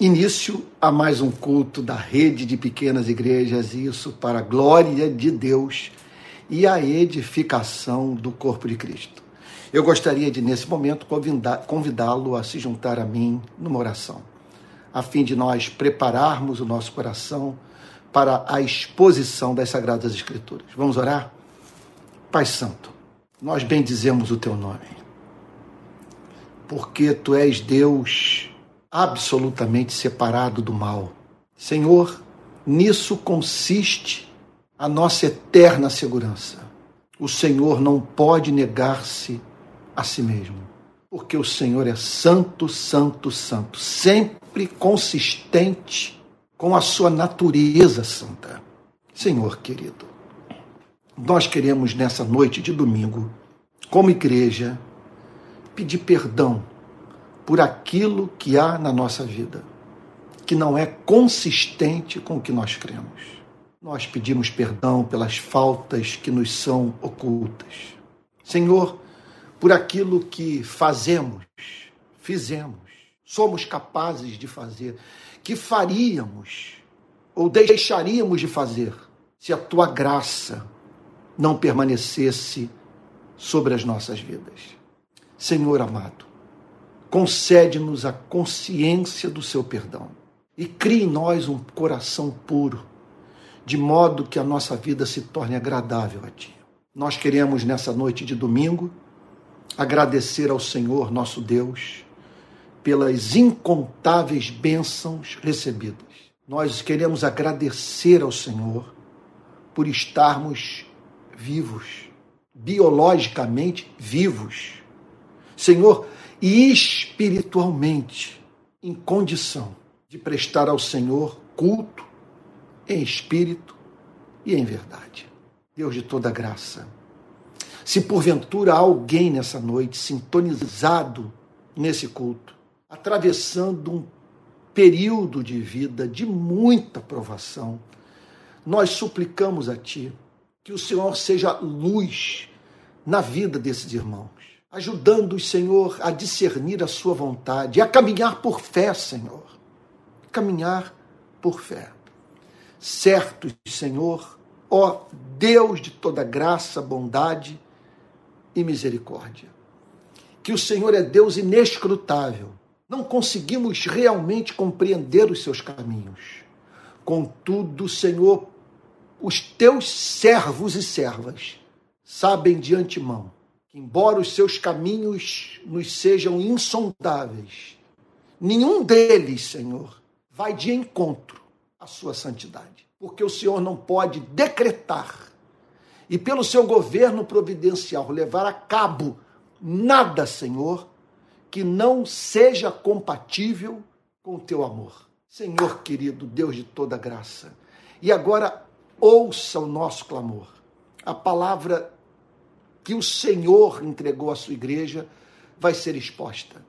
início a mais um culto da rede de pequenas igrejas, isso para a glória de Deus e a edificação do corpo de Cristo. Eu gostaria de, nesse momento, convidá-lo a se juntar a mim numa oração, a fim de nós prepararmos o nosso coração para a exposição das Sagradas Escrituras. Vamos orar? Pai Santo, nós bendizemos o teu nome, porque tu és Deus absolutamente separado do mal. Senhor, nisso consiste a nossa eterna segurança. O Senhor não pode negar-se a si mesmo, porque o Senhor é santo, santo, santo, sempre consistente com a sua natureza santa. Senhor querido, nós queremos nessa noite de domingo, como igreja, pedir perdão por aquilo que há na nossa vida, que não é consistente com o que nós cremos. Nós pedimos perdão pelas faltas que nos são ocultas. Senhor, por aquilo que fazemos, fizemos, somos capazes de fazer, que faríamos ou deixaríamos de fazer se a tua graça não permanecesse sobre as nossas vidas. Senhor amado, concede-nos a consciência do seu perdão e crie em nós um coração puro, de modo que a nossa vida se torne agradável a Ti. Nós queremos, nessa noite de domingo, agradecer ao Senhor, nosso Deus, pelas incontáveis bênçãos recebidas. Nós queremos agradecer ao Senhor por estarmos vivos, biologicamente vivos. Senhor, e espiritualmente em condição de prestar ao Senhor culto em espírito e em verdade. Deus de toda graça, se porventura alguém nessa noite sintonizado nesse culto, atravessando um período de vida de muita provação, nós suplicamos a Ti que o Senhor seja luz na vida desses irmãos ajudando-os, Senhor, a discernir a Sua vontade, a caminhar por fé, Senhor. Caminhar por fé. Certos, Senhor, ó Deus de toda graça, bondade e misericórdia. Que o Senhor é Deus inescrutável. Não conseguimos realmente compreender os seus caminhos. Contudo, Senhor, os teus servos e servas sabem de antemão que, embora os seus caminhos nos sejam insondáveis, nenhum deles, Senhor, vai de encontro à sua santidade. Porque o Senhor não pode decretar e, pelo seu governo providencial, levar a cabo nada, Senhor, que não seja compatível com o teu amor. Senhor querido, Deus de toda graça. E agora ouça o nosso clamor. A palavra que o Senhor entregou à sua igreja vai ser exposta.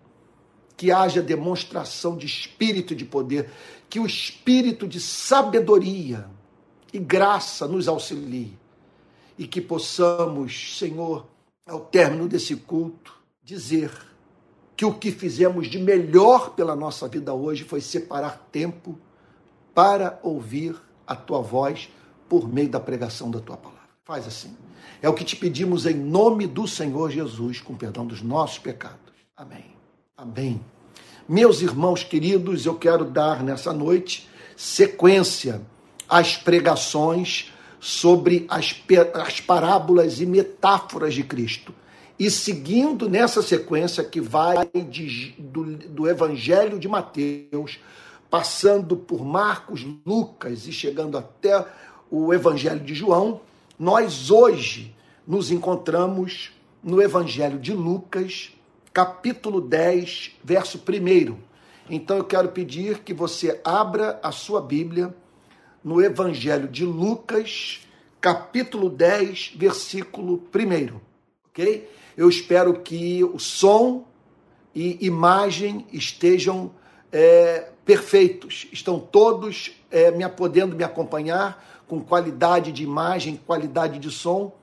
Que haja demonstração de espírito de poder, que o espírito de sabedoria e graça nos auxilie e que possamos, Senhor, ao término desse culto, dizer que o que fizemos de melhor pela nossa vida hoje foi separar tempo para ouvir a tua voz por meio da pregação da tua palavra. Faz assim. É o que te pedimos em nome do Senhor Jesus, com perdão dos nossos pecados. Amém. Amém. Meus irmãos queridos, eu quero dar nessa noite sequência às pregações sobre as, as parábolas e metáforas de Cristo. E seguindo nessa sequência que vai de, do, do Evangelho de Mateus, passando por Marcos, Lucas e chegando até o Evangelho de João, nós hoje nos encontramos no Evangelho de Lucas, capítulo 10, verso 1. Então eu quero pedir que você abra a sua Bíblia no Evangelho de Lucas, capítulo 10, versículo 1. Ok? Eu espero que o som e imagem estejam é, perfeitos, estão todos é, me podendo me acompanhar com qualidade de imagem, qualidade de som?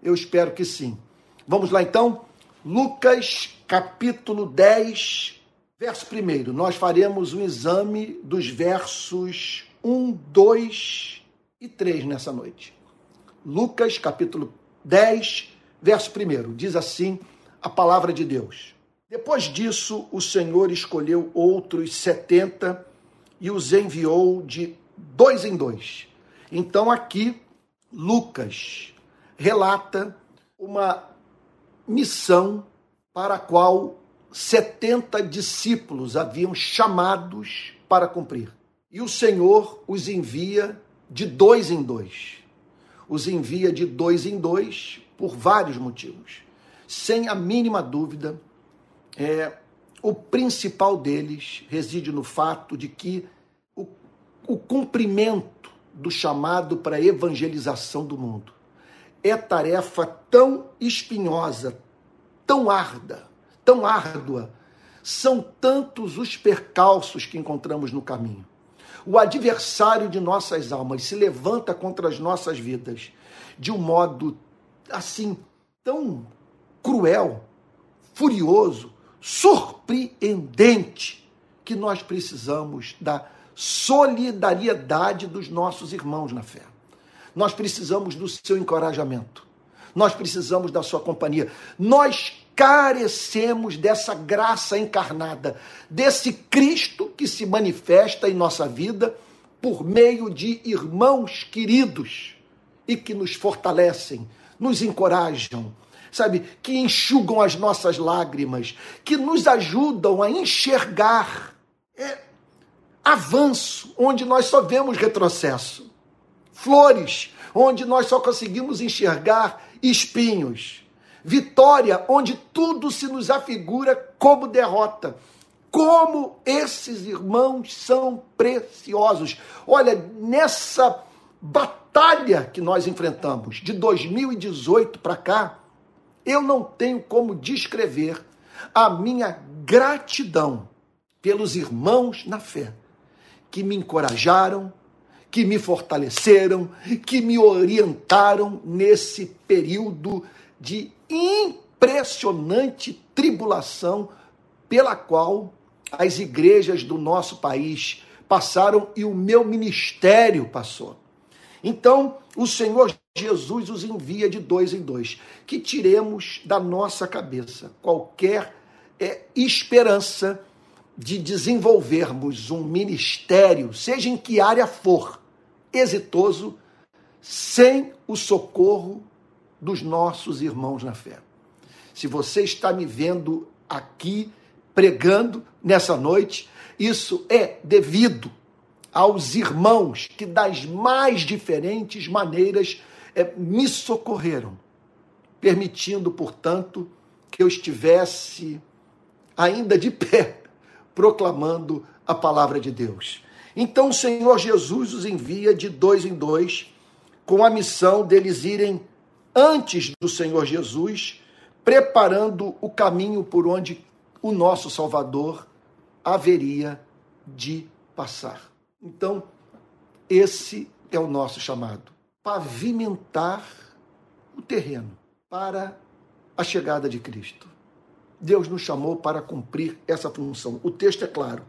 Eu espero que sim. Vamos lá então? Lucas capítulo 10, Verso 1, nós faremos um exame dos versos 1, 2 e 3 nessa noite. Lucas, capítulo 10, verso 1, diz assim a palavra de Deus. Depois disso, o Senhor escolheu outros setenta e os enviou de dois em dois. Então, aqui, Lucas relata uma missão para a qual 70 discípulos haviam chamados para cumprir. E o Senhor os envia de dois em dois. Os envia de dois em dois por vários motivos. Sem a mínima dúvida, é, o principal deles reside no fato de que o, o cumprimento do chamado para evangelização do mundo é tarefa tão espinhosa, tão árda, tão árdua. São tantos os percalços que encontramos no caminho. O adversário de nossas almas se levanta contra as nossas vidas de um modo assim tão cruel, furioso, surpreendente que nós precisamos da solidariedade dos nossos irmãos na fé. Nós precisamos do seu encorajamento. Nós precisamos da sua companhia. Nós carecemos dessa graça encarnada, desse Cristo que se manifesta em nossa vida por meio de irmãos queridos e que nos fortalecem, nos encorajam, sabe, que enxugam as nossas lágrimas, que nos ajudam a enxergar avanço onde nós só vemos retrocesso, flores onde nós só conseguimos enxergar espinhos, vitória onde tudo se nos afigura como derrota. Como esses irmãos são preciosos. Olha, nessa batalha que nós enfrentamos de 2018 para cá, eu não tenho como descrever a minha gratidão pelos irmãos na fé que me encorajaram, que me fortaleceram, que me orientaram nesse período de impressionante tribulação pela qual as igrejas do nosso país passaram e o meu ministério passou. Então, o Senhor Jesus os envia de dois em dois. Que tiremos da nossa cabeça qualquer é, esperança de desenvolvermos um ministério, seja em que área for, exitoso, sem o socorro dos nossos irmãos na fé. Se você está me vendo aqui pregando nessa noite, isso é devido aos irmãos que das mais diferentes maneiras é, me socorreram, permitindo, portanto, que eu estivesse ainda de pé, proclamando a palavra de Deus. Então o Senhor Jesus os envia de dois em dois, com a missão deles irem antes do Senhor Jesus, preparando o caminho por onde o nosso Salvador haveria de passar. Então, esse é o nosso chamado pavimentar o terreno para a chegada de Cristo. Deus nos chamou para cumprir essa função. O texto é claro.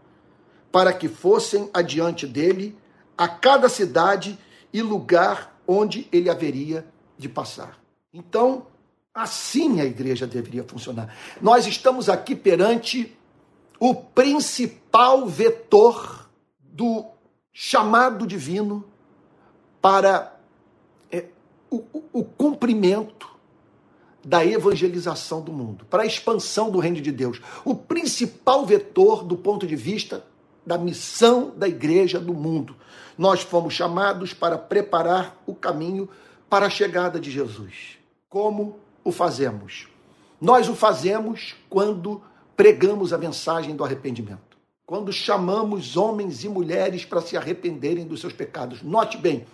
Para que fossem adiante dele a cada cidade e lugar onde ele haveria de passar. Então, assim a igreja deveria funcionar. Nós estamos aqui perante o principal vetor do chamado divino para o, o, cumprimento da evangelização do mundo, para a expansão do reino de Deus. O principal vetor do ponto de vista da missão da igreja do mundo. Nós fomos chamados para preparar o caminho para a chegada de Jesus. Como o fazemos? Nós o fazemos quando pregamos a mensagem do arrependimento. Quando chamamos homens e mulheres para se arrependerem dos seus pecados. Note bem,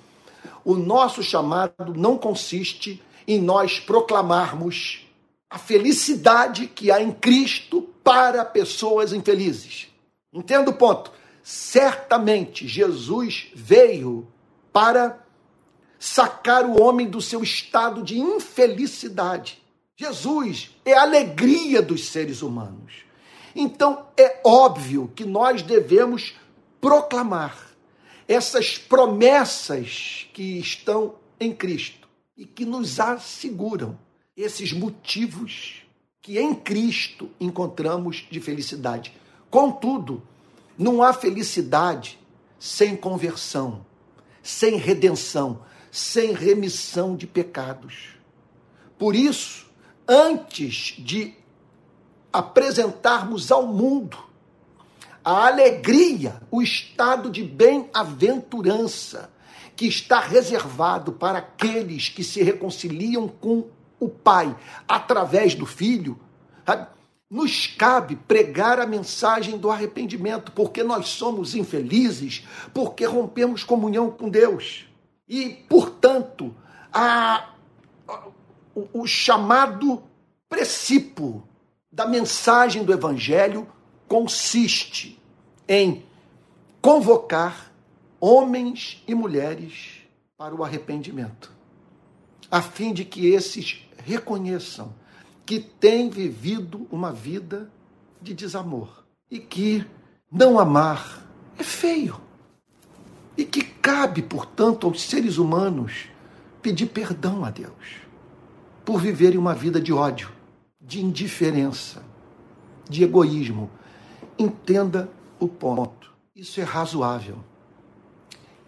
o nosso chamado não consiste em nós proclamarmos a felicidade que há em Cristo para pessoas infelizes. Entenda o ponto? Certamente Jesus veio para sacar o homem do seu estado de infelicidade. Jesus é a alegria dos seres humanos. Então é óbvio que nós devemos proclamar essas promessas que estão em Cristo e que nos asseguram esses motivos que em Cristo encontramos de felicidade. Contudo, não há felicidade sem conversão, sem redenção, sem remissão de pecados. Por isso, antes de apresentarmos ao mundo a alegria, o estado de bem-aventurança que está reservado para aqueles que se reconciliam com o Pai através do Filho, nos cabe pregar a mensagem do arrependimento, porque nós somos infelizes, porque rompemos comunhão com Deus. E, portanto, a, o, o chamado princípio da mensagem do Evangelho consiste em convocar homens e mulheres para o arrependimento, a fim de que esses reconheçam que têm vivido uma vida de desamor e que não amar é feio e que cabe, portanto, aos seres humanos pedir perdão a Deus por viverem uma vida de ódio, de indiferença, de egoísmo. Entenda o ponto. Isso é razoável.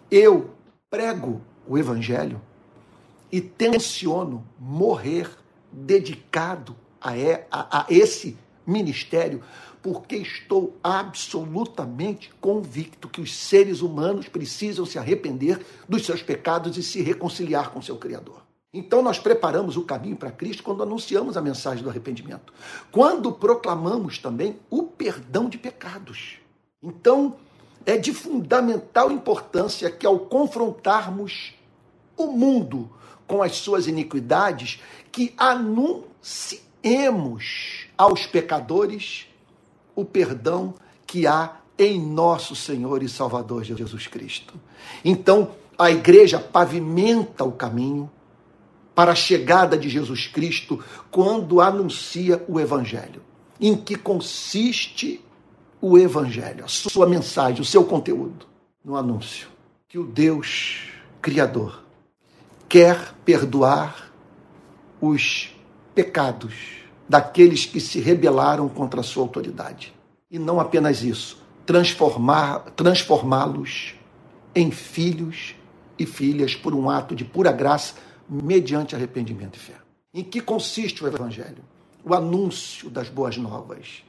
Eu prego o Evangelho e tenciono morrer dedicado a, a, a esse ministério, porque estou absolutamente convicto que os seres humanos precisam se arrepender dos seus pecados e se reconciliar com seu Criador. Então nós preparamos o caminho para Cristo quando anunciamos a mensagem do arrependimento. Quando proclamamos também o perdão de pecados. Então é de fundamental importância que ao confrontarmos o mundo com as suas iniquidades, que anunciemos aos pecadores o perdão que há em nosso Senhor e Salvador Jesus Cristo. Então, a igreja pavimenta o caminho para a chegada de Jesus Cristo quando anuncia o Evangelho. Em que consiste o Evangelho, a sua mensagem, o seu conteúdo? No anúncio que o Deus Criador quer perdoar os pecados daqueles que se rebelaram contra a sua autoridade. E não apenas isso, transformar, transformá-los em filhos e filhas por um ato de pura graça mediante arrependimento e fé. Em que consiste o Evangelho? O anúncio das boas novas.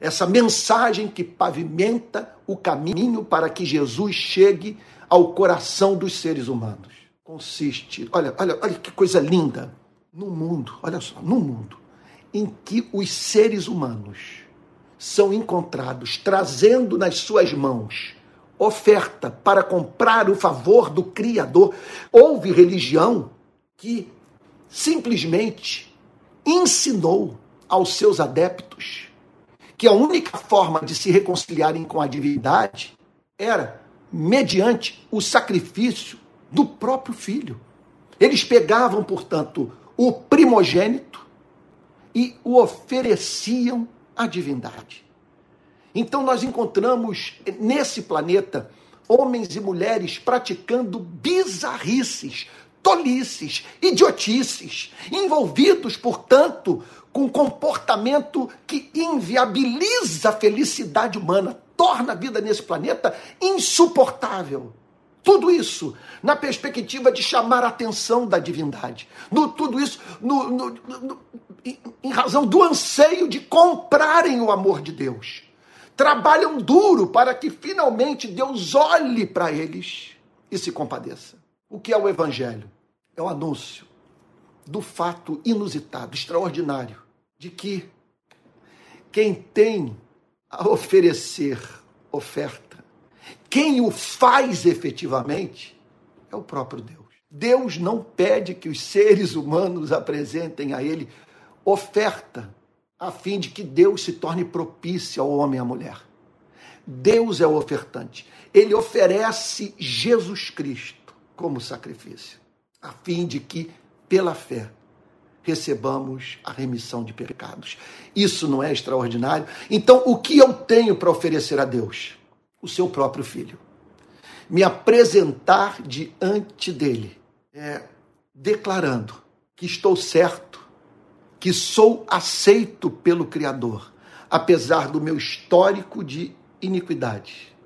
Essa mensagem que pavimenta o caminho para que Jesus chegue ao coração dos seres humanos. Consiste, olha, olha, olha que coisa linda, no mundo, olha só, no mundo em que os seres humanos são encontrados trazendo nas suas mãos oferta para comprar o favor do Criador. Houve religião que simplesmente ensinou aos seus adeptos que a única forma de se reconciliarem com a divindade era mediante o sacrifício do próprio filho. Eles pegavam, portanto, o primogênito e o ofereciam à divindade. Então nós encontramos nesse planeta homens e mulheres praticando bizarrices, tolices, idiotices, envolvidos, portanto, com comportamento que inviabiliza a felicidade humana, torna a vida nesse planeta insuportável. Tudo isso na perspectiva de chamar a atenção da divindade. No, tudo isso no, no, no, em razão do anseio de comprarem o amor de Deus. Trabalham duro para que finalmente Deus olhe para eles e se compadeça. O que é o Evangelho? É o anúncio do fato inusitado, extraordinário, de que quem tem a oferecer oferta, quem o faz efetivamente, é o próprio Deus. Deus não pede que os seres humanos apresentem a Ele oferta, a fim de que Deus se torne propício ao homem e à mulher. Deus é o ofertante. Ele oferece Jesus Cristo como sacrifício, a fim de que, pela fé, recebamos a remissão de pecados. Isso não é extraordinário? Então, o que eu tenho para oferecer a Deus? O seu próprio filho. Me apresentar diante dele, é, declarando que estou certo, que sou aceito pelo Criador, apesar do meu histórico de iniquidade,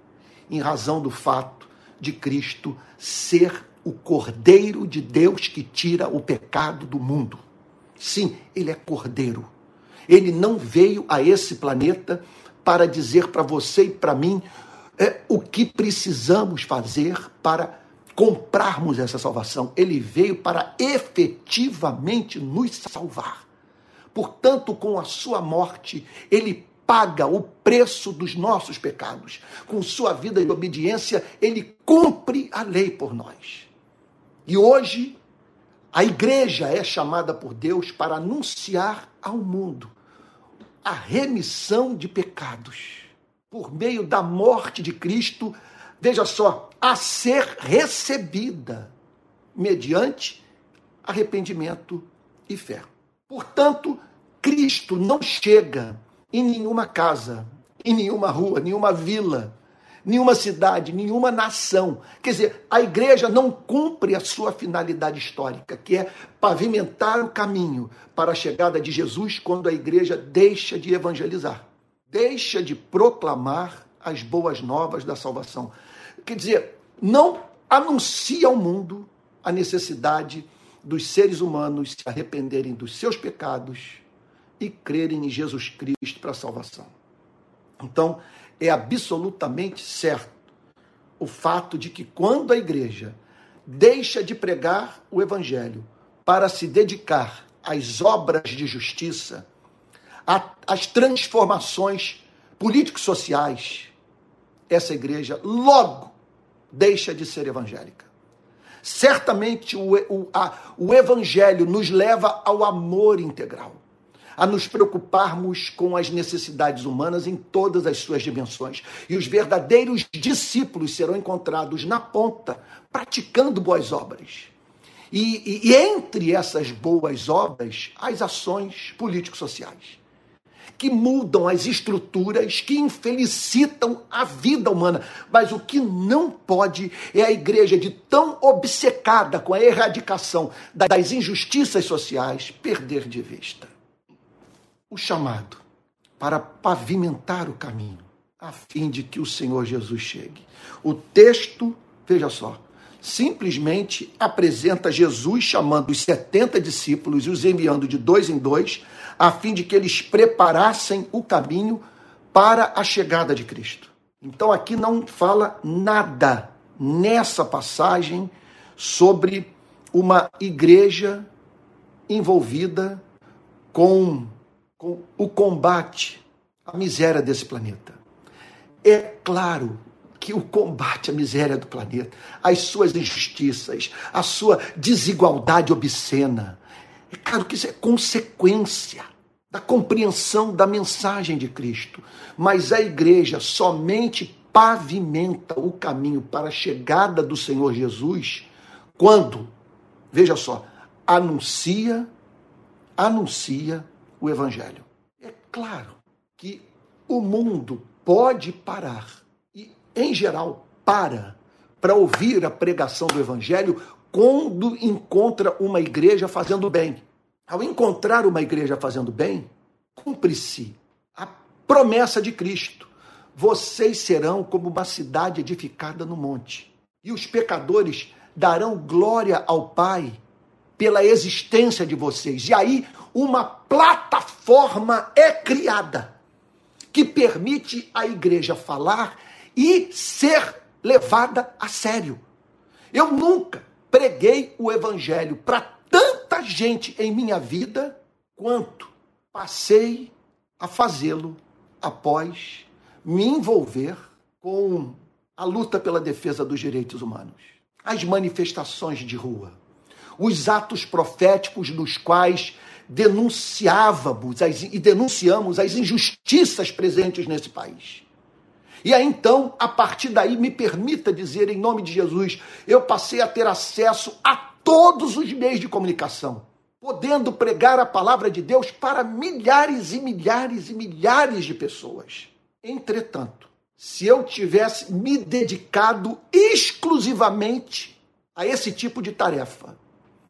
em razão do fato de Cristo ser o Cordeiro de Deus que tira o pecado do mundo. Sim, ele é Cordeiro. Ele não veio a esse planeta para dizer para você e para mim é, o que precisamos fazer para comprarmos essa salvação. Ele veio para efetivamente nos salvar. Portanto, com a sua morte, ele paga o preço dos nossos pecados. Com sua vida de obediência, ele cumpre a lei por nós. E hoje, a igreja é chamada por Deus para anunciar ao mundo a remissão de pecados por meio da morte de Cristo, veja só, a ser recebida mediante arrependimento e fé. Portanto, Cristo não chega em nenhuma casa, em nenhuma rua, nenhuma vila, nenhuma cidade, nenhuma nação. Quer dizer, a igreja não cumpre a sua finalidade histórica, que é pavimentar o caminho para a chegada de Jesus quando a igreja deixa de evangelizar, deixa de proclamar as boas novas da salvação. Quer dizer, não anuncia ao mundo a necessidade dos seres humanos se arrependerem dos seus pecados e crerem em Jesus Cristo para a salvação. Então, é absolutamente certo o fato de que quando a igreja deixa de pregar o evangelho para se dedicar às obras de justiça, às transformações político-sociais, essa igreja logo deixa de ser evangélica. Certamente o, o, a, o evangelho nos leva ao amor integral a nos preocuparmos com as necessidades humanas em todas as suas dimensões. E os verdadeiros discípulos serão encontrados na ponta, praticando boas obras. E, e, e entre essas boas obras, as ações político-sociais que mudam as estruturas, que infelicitam a vida humana. Mas o que não pode é a igreja, de tão obcecada com a erradicação das injustiças sociais, perder de vista o chamado para pavimentar o caminho, a fim de que o Senhor Jesus chegue. O texto, veja só, simplesmente apresenta Jesus chamando os 70 discípulos e os enviando de dois em dois, a fim de que eles preparassem o caminho para a chegada de Cristo. Então aqui não fala nada nessa passagem sobre uma igreja envolvida com com o combate à miséria desse planeta. É claro que o combate à miséria do planeta, as suas injustiças, a sua desigualdade obscena, é claro que isso é consequência da compreensão da mensagem de Cristo. Mas a igreja somente pavimenta o caminho para a chegada do Senhor Jesus quando, veja só, anuncia, anuncia o Evangelho. É claro que o mundo pode parar, e em geral para, para ouvir a pregação do Evangelho quando encontra uma igreja fazendo bem. Ao encontrar uma igreja fazendo bem, cumpre-se a promessa de Cristo. Vocês serão como uma cidade edificada no monte, e os pecadores darão glória ao Pai pela existência de vocês. E aí uma plataforma é criada que permite a igreja falar e ser levada a sério. Eu nunca preguei o evangelho para tanta gente em minha vida quanto passei a fazê-lo após me envolver com a luta pela defesa dos direitos humanos, as manifestações de rua, os atos proféticos nos quais denunciávamos as, e denunciamos as injustiças presentes nesse país. E aí então, a partir daí, me permita dizer, em nome de Jesus, eu passei a ter acesso a todos os meios de comunicação podendo pregar a palavra de Deus para milhares e milhares e milhares de pessoas. Entretanto, se eu tivesse me dedicado exclusivamente a esse tipo de tarefa,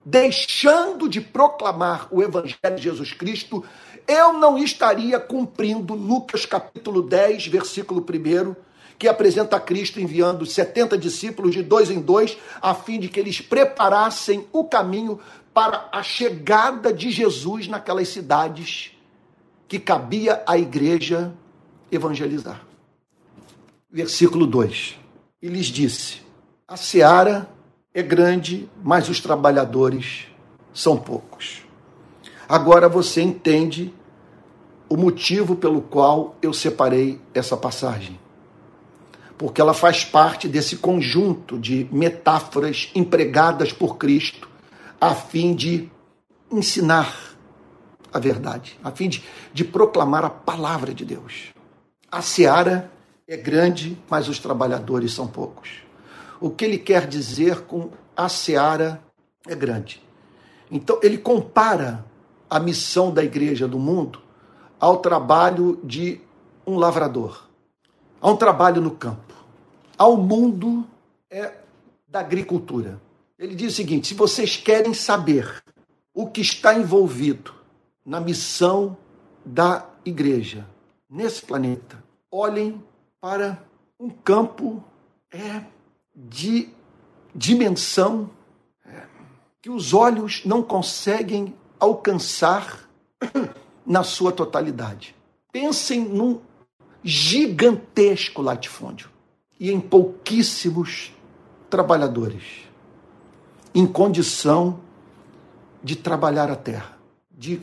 deixando de proclamar o Evangelho de Jesus Cristo, eu não estaria cumprindo Lucas capítulo 10, versículo 1, que apresenta Cristo enviando 70 discípulos de dois em dois, a fim de que eles preparassem o caminho para a chegada de Jesus naquelas cidades que cabia à igreja evangelizar. Versículo 2: E lhes disse: A seara é grande, mas os trabalhadores são poucos. Agora você entende o motivo pelo qual eu separei essa passagem. Porque ela faz parte desse conjunto de metáforas empregadas por Cristo a fim de ensinar a verdade, a fim de, de proclamar a palavra de Deus. A seara é grande, mas os trabalhadores são poucos. O que ele quer dizer com a seara é grande. Então, ele compara a missão da igreja do mundo ao trabalho de um lavrador, a um trabalho no campo, ao mundo é da agricultura. Ele diz o seguinte: se vocês querem saber o que está envolvido na missão da igreja nesse planeta, olhem para um campo é, de dimensão que os olhos não conseguem alcançar na sua totalidade. Pensem num gigantesco latifúndio e em pouquíssimos trabalhadores em condição de trabalhar a terra, de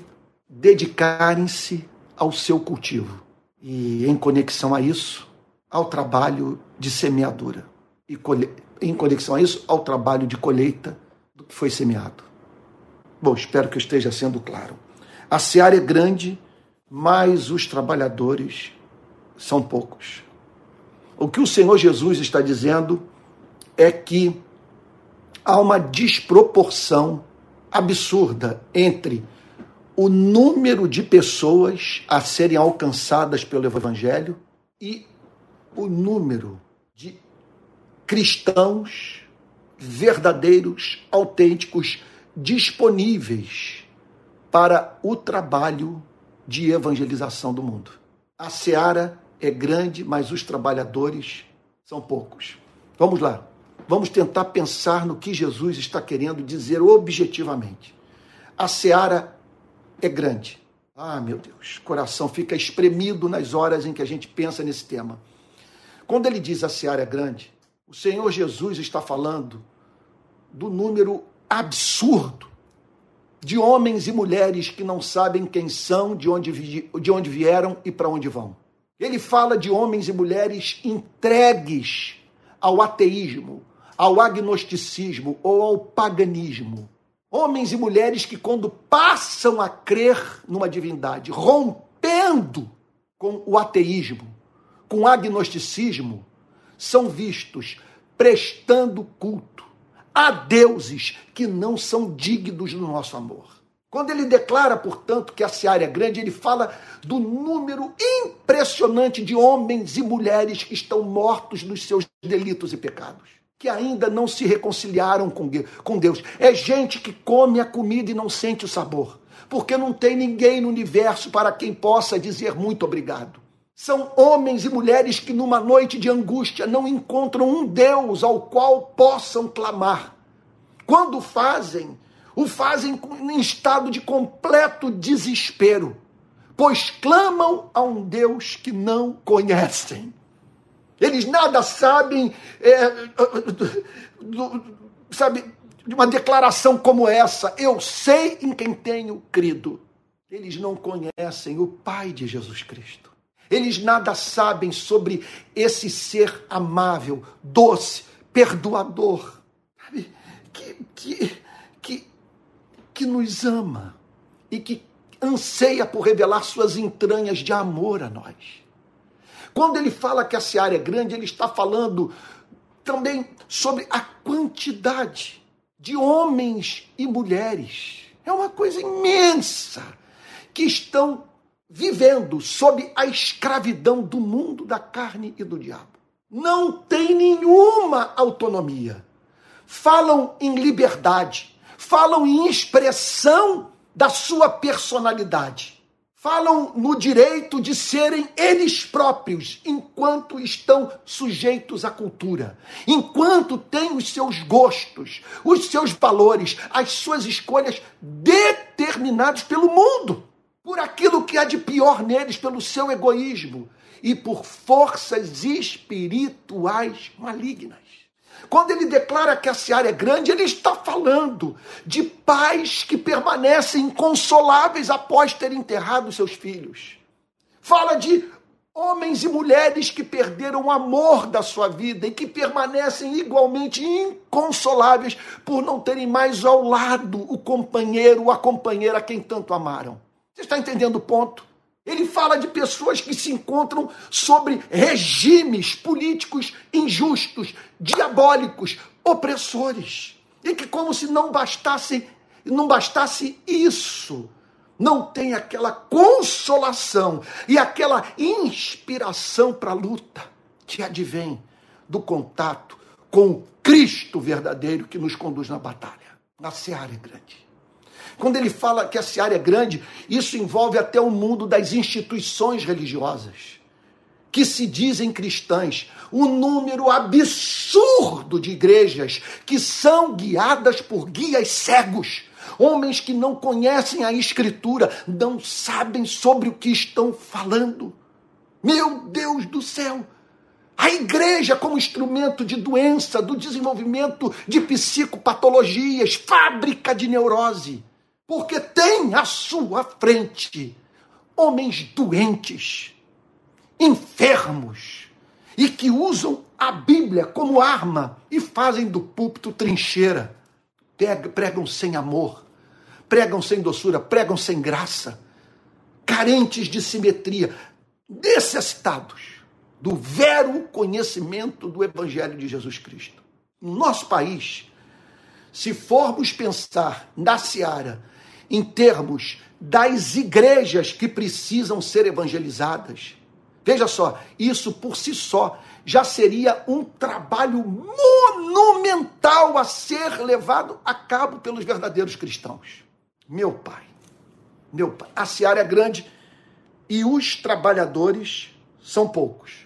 dedicarem-se ao seu cultivo e, em conexão a isso, ao trabalho de semeadura e em conexão a isso, ao trabalho de colheita do que foi semeado. Bom, espero que esteja sendo claro. A seara é grande, mas os trabalhadores são poucos. O que o Senhor Jesus está dizendo é que há uma desproporção absurda entre o número de pessoas a serem alcançadas pelo Evangelho e o número de cristãos verdadeiros, autênticos, disponíveis para o trabalho de evangelização do mundo. A seara é grande, mas os trabalhadores são poucos. Vamos lá. Vamos tentar pensar no que Jesus está querendo dizer objetivamente. A seara é grande. Ah, meu Deus, o coração fica espremido nas horas em que a gente pensa nesse tema. Quando ele diz a seara é grande, o Senhor Jesus está falando do número absurdo de homens e mulheres que não sabem quem são, de onde, de onde vieram e para onde vão. Ele fala de homens e mulheres entregues ao ateísmo, ao agnosticismo ou ao paganismo. Homens e mulheres que, quando passam a crer numa divindade, rompendo com o ateísmo, com o agnosticismo, são vistos prestando culto a deuses que não são dignos do nosso amor. Quando ele declara, portanto, que a seara é grande, ele fala do número impressionante de homens e mulheres que estão mortos nos seus delitos e pecados que ainda não se reconciliaram com Deus. É gente que come a comida e não sente o sabor, porque não tem ninguém no universo para quem possa dizer muito obrigado. São homens e mulheres que, numa noite de angústia, não encontram um Deus ao qual possam clamar. Quando fazem, o fazem em estado de completo desespero, pois clamam a um Deus que não conhecem. Eles nada sabem, é, do, sabe, de uma declaração como essa. Eu sei em quem tenho crido. Eles não conhecem o Pai de Jesus Cristo. Eles nada sabem sobre esse ser amável, doce, perdoador? Que, que, que, que nos ama e que anseia por revelar suas entranhas de amor a nós. Quando ele fala que a seara é grande, ele está falando também sobre a quantidade de homens e mulheres É uma coisa imensa que estão vivendo sob a escravidão do mundo, da carne e do diabo. Não tem nenhuma autonomia. Falam em liberdade, falam em expressão da sua personalidade falam no direito de serem eles próprios, enquanto estão sujeitos à cultura, enquanto têm os seus gostos, os seus valores, as suas escolhas determinados pelo mundo, por aquilo que há de pior neles, pelo seu egoísmo e por forças espirituais malignas. Quando ele declara que a seara é grande, ele está falando de pais que permanecem inconsoláveis após ter enterrado seus filhos. Fala de homens e mulheres que perderam o amor da sua vida e que permanecem igualmente inconsoláveis por não terem mais ao lado o companheiro ou a companheira a quem tanto amaram. Você está entendendo o ponto? Ele fala de pessoas que se encontram sobre regimes políticos injustos, diabólicos, opressores. E que como se não bastasse, não bastasse isso, não tem aquela consolação e aquela inspiração para a luta que advém do contato com o Cristo verdadeiro que nos conduz na batalha. A seara é grande. Quando ele fala que a seara é grande, isso envolve até o mundo das instituições religiosas, que se dizem cristãs. O número absurdo de igrejas que são guiadas por guias cegos. Homens que não conhecem a Escritura, não sabem sobre o que estão falando. Meu Deus do céu! A igreja como instrumento de doença, do desenvolvimento de psicopatologias, fábrica de neurose porque tem à sua frente homens doentes, enfermos, e que usam a Bíblia como arma e fazem do púlpito trincheira. Pregam sem amor, pregam sem doçura, pregam sem graça, carentes de simetria, necessitados do vero conhecimento do Evangelho de Jesus Cristo. No nosso país, se formos pensar na seara em termos das igrejas que precisam ser evangelizadas. Veja só, isso por si só já seria um trabalho monumental a ser levado a cabo pelos verdadeiros cristãos. Meu pai, meu pai, a seara é grande e os trabalhadores são poucos.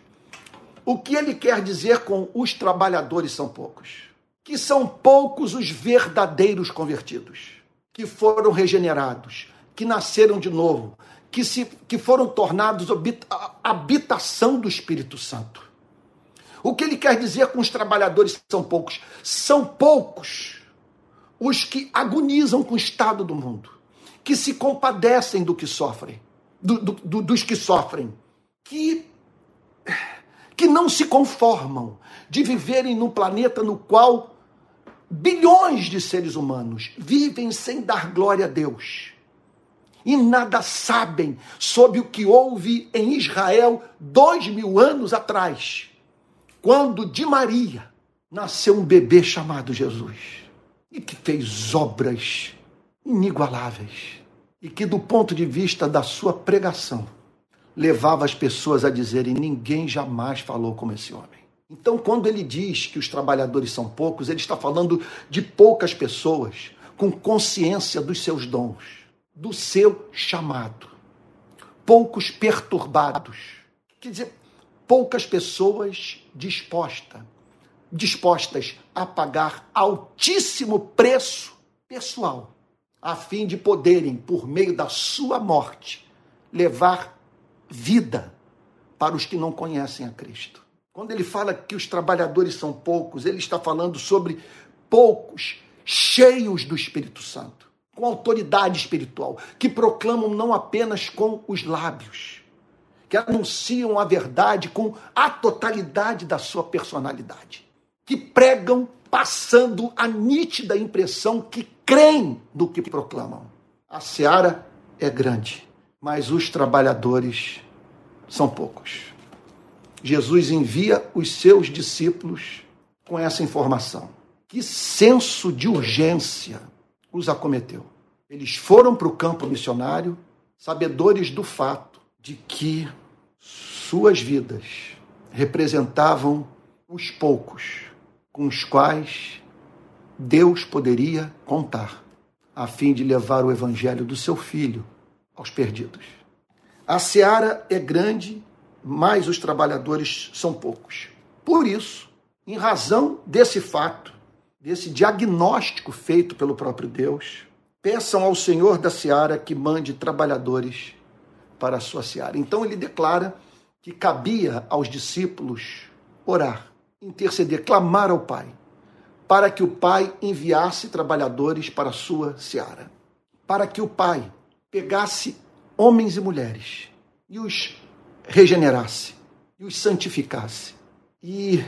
O que ele quer dizer com os trabalhadores são poucos? Que são poucos os verdadeiros convertidos que foram regenerados, que nasceram de novo, que, se, que foram tornados habitação do Espírito Santo. O que ele quer dizer com os trabalhadores são poucos? São poucos os que agonizam com o estado do mundo, que se compadecem do que sofrem, do, do, do, dos que sofrem, que, que não se conformam de viverem num planeta no qual bilhões de seres humanos vivem sem dar glória a Deus e nada sabem sobre o que houve em Israel dois mil anos atrás, quando de Maria nasceu um bebê chamado Jesus e que fez obras inigualáveis e que, do ponto de vista da sua pregação, levava as pessoas a dizerem: ninguém jamais falou como esse homem. Então, quando ele diz que os trabalhadores são poucos, ele está falando de poucas pessoas com consciência dos seus dons, do seu chamado. Poucos perturbados. Quer dizer, poucas pessoas dispostas, dispostas a pagar altíssimo preço pessoal, a fim de poderem, por meio da sua morte, levar vida para os que não conhecem a Cristo. Quando ele fala que os trabalhadores são poucos, ele está falando sobre poucos cheios do Espírito Santo, com autoridade espiritual, que proclamam não apenas com os lábios, que anunciam a verdade com a totalidade da sua personalidade, que pregam passando a nítida impressão que creem no que proclamam. A seara é grande, mas os trabalhadores são poucos. Jesus envia os seus discípulos com essa informação. Que senso de urgência os acometeu. Eles foram para o campo missionário, sabedores do fato de que suas vidas representavam os poucos com os quais Deus poderia contar, a fim de levar o evangelho do seu filho aos perdidos. A seara é grande, mas os trabalhadores são poucos. Por isso, em razão desse fato, desse diagnóstico feito pelo próprio Deus, peçam ao Senhor da seara que mande trabalhadores para a sua seara. Então ele declara que cabia aos discípulos orar, interceder, clamar ao Pai, para que o Pai enviasse trabalhadores para a sua seara, para que o Pai pegasse homens e mulheres e os regenerasse, e os santificasse, e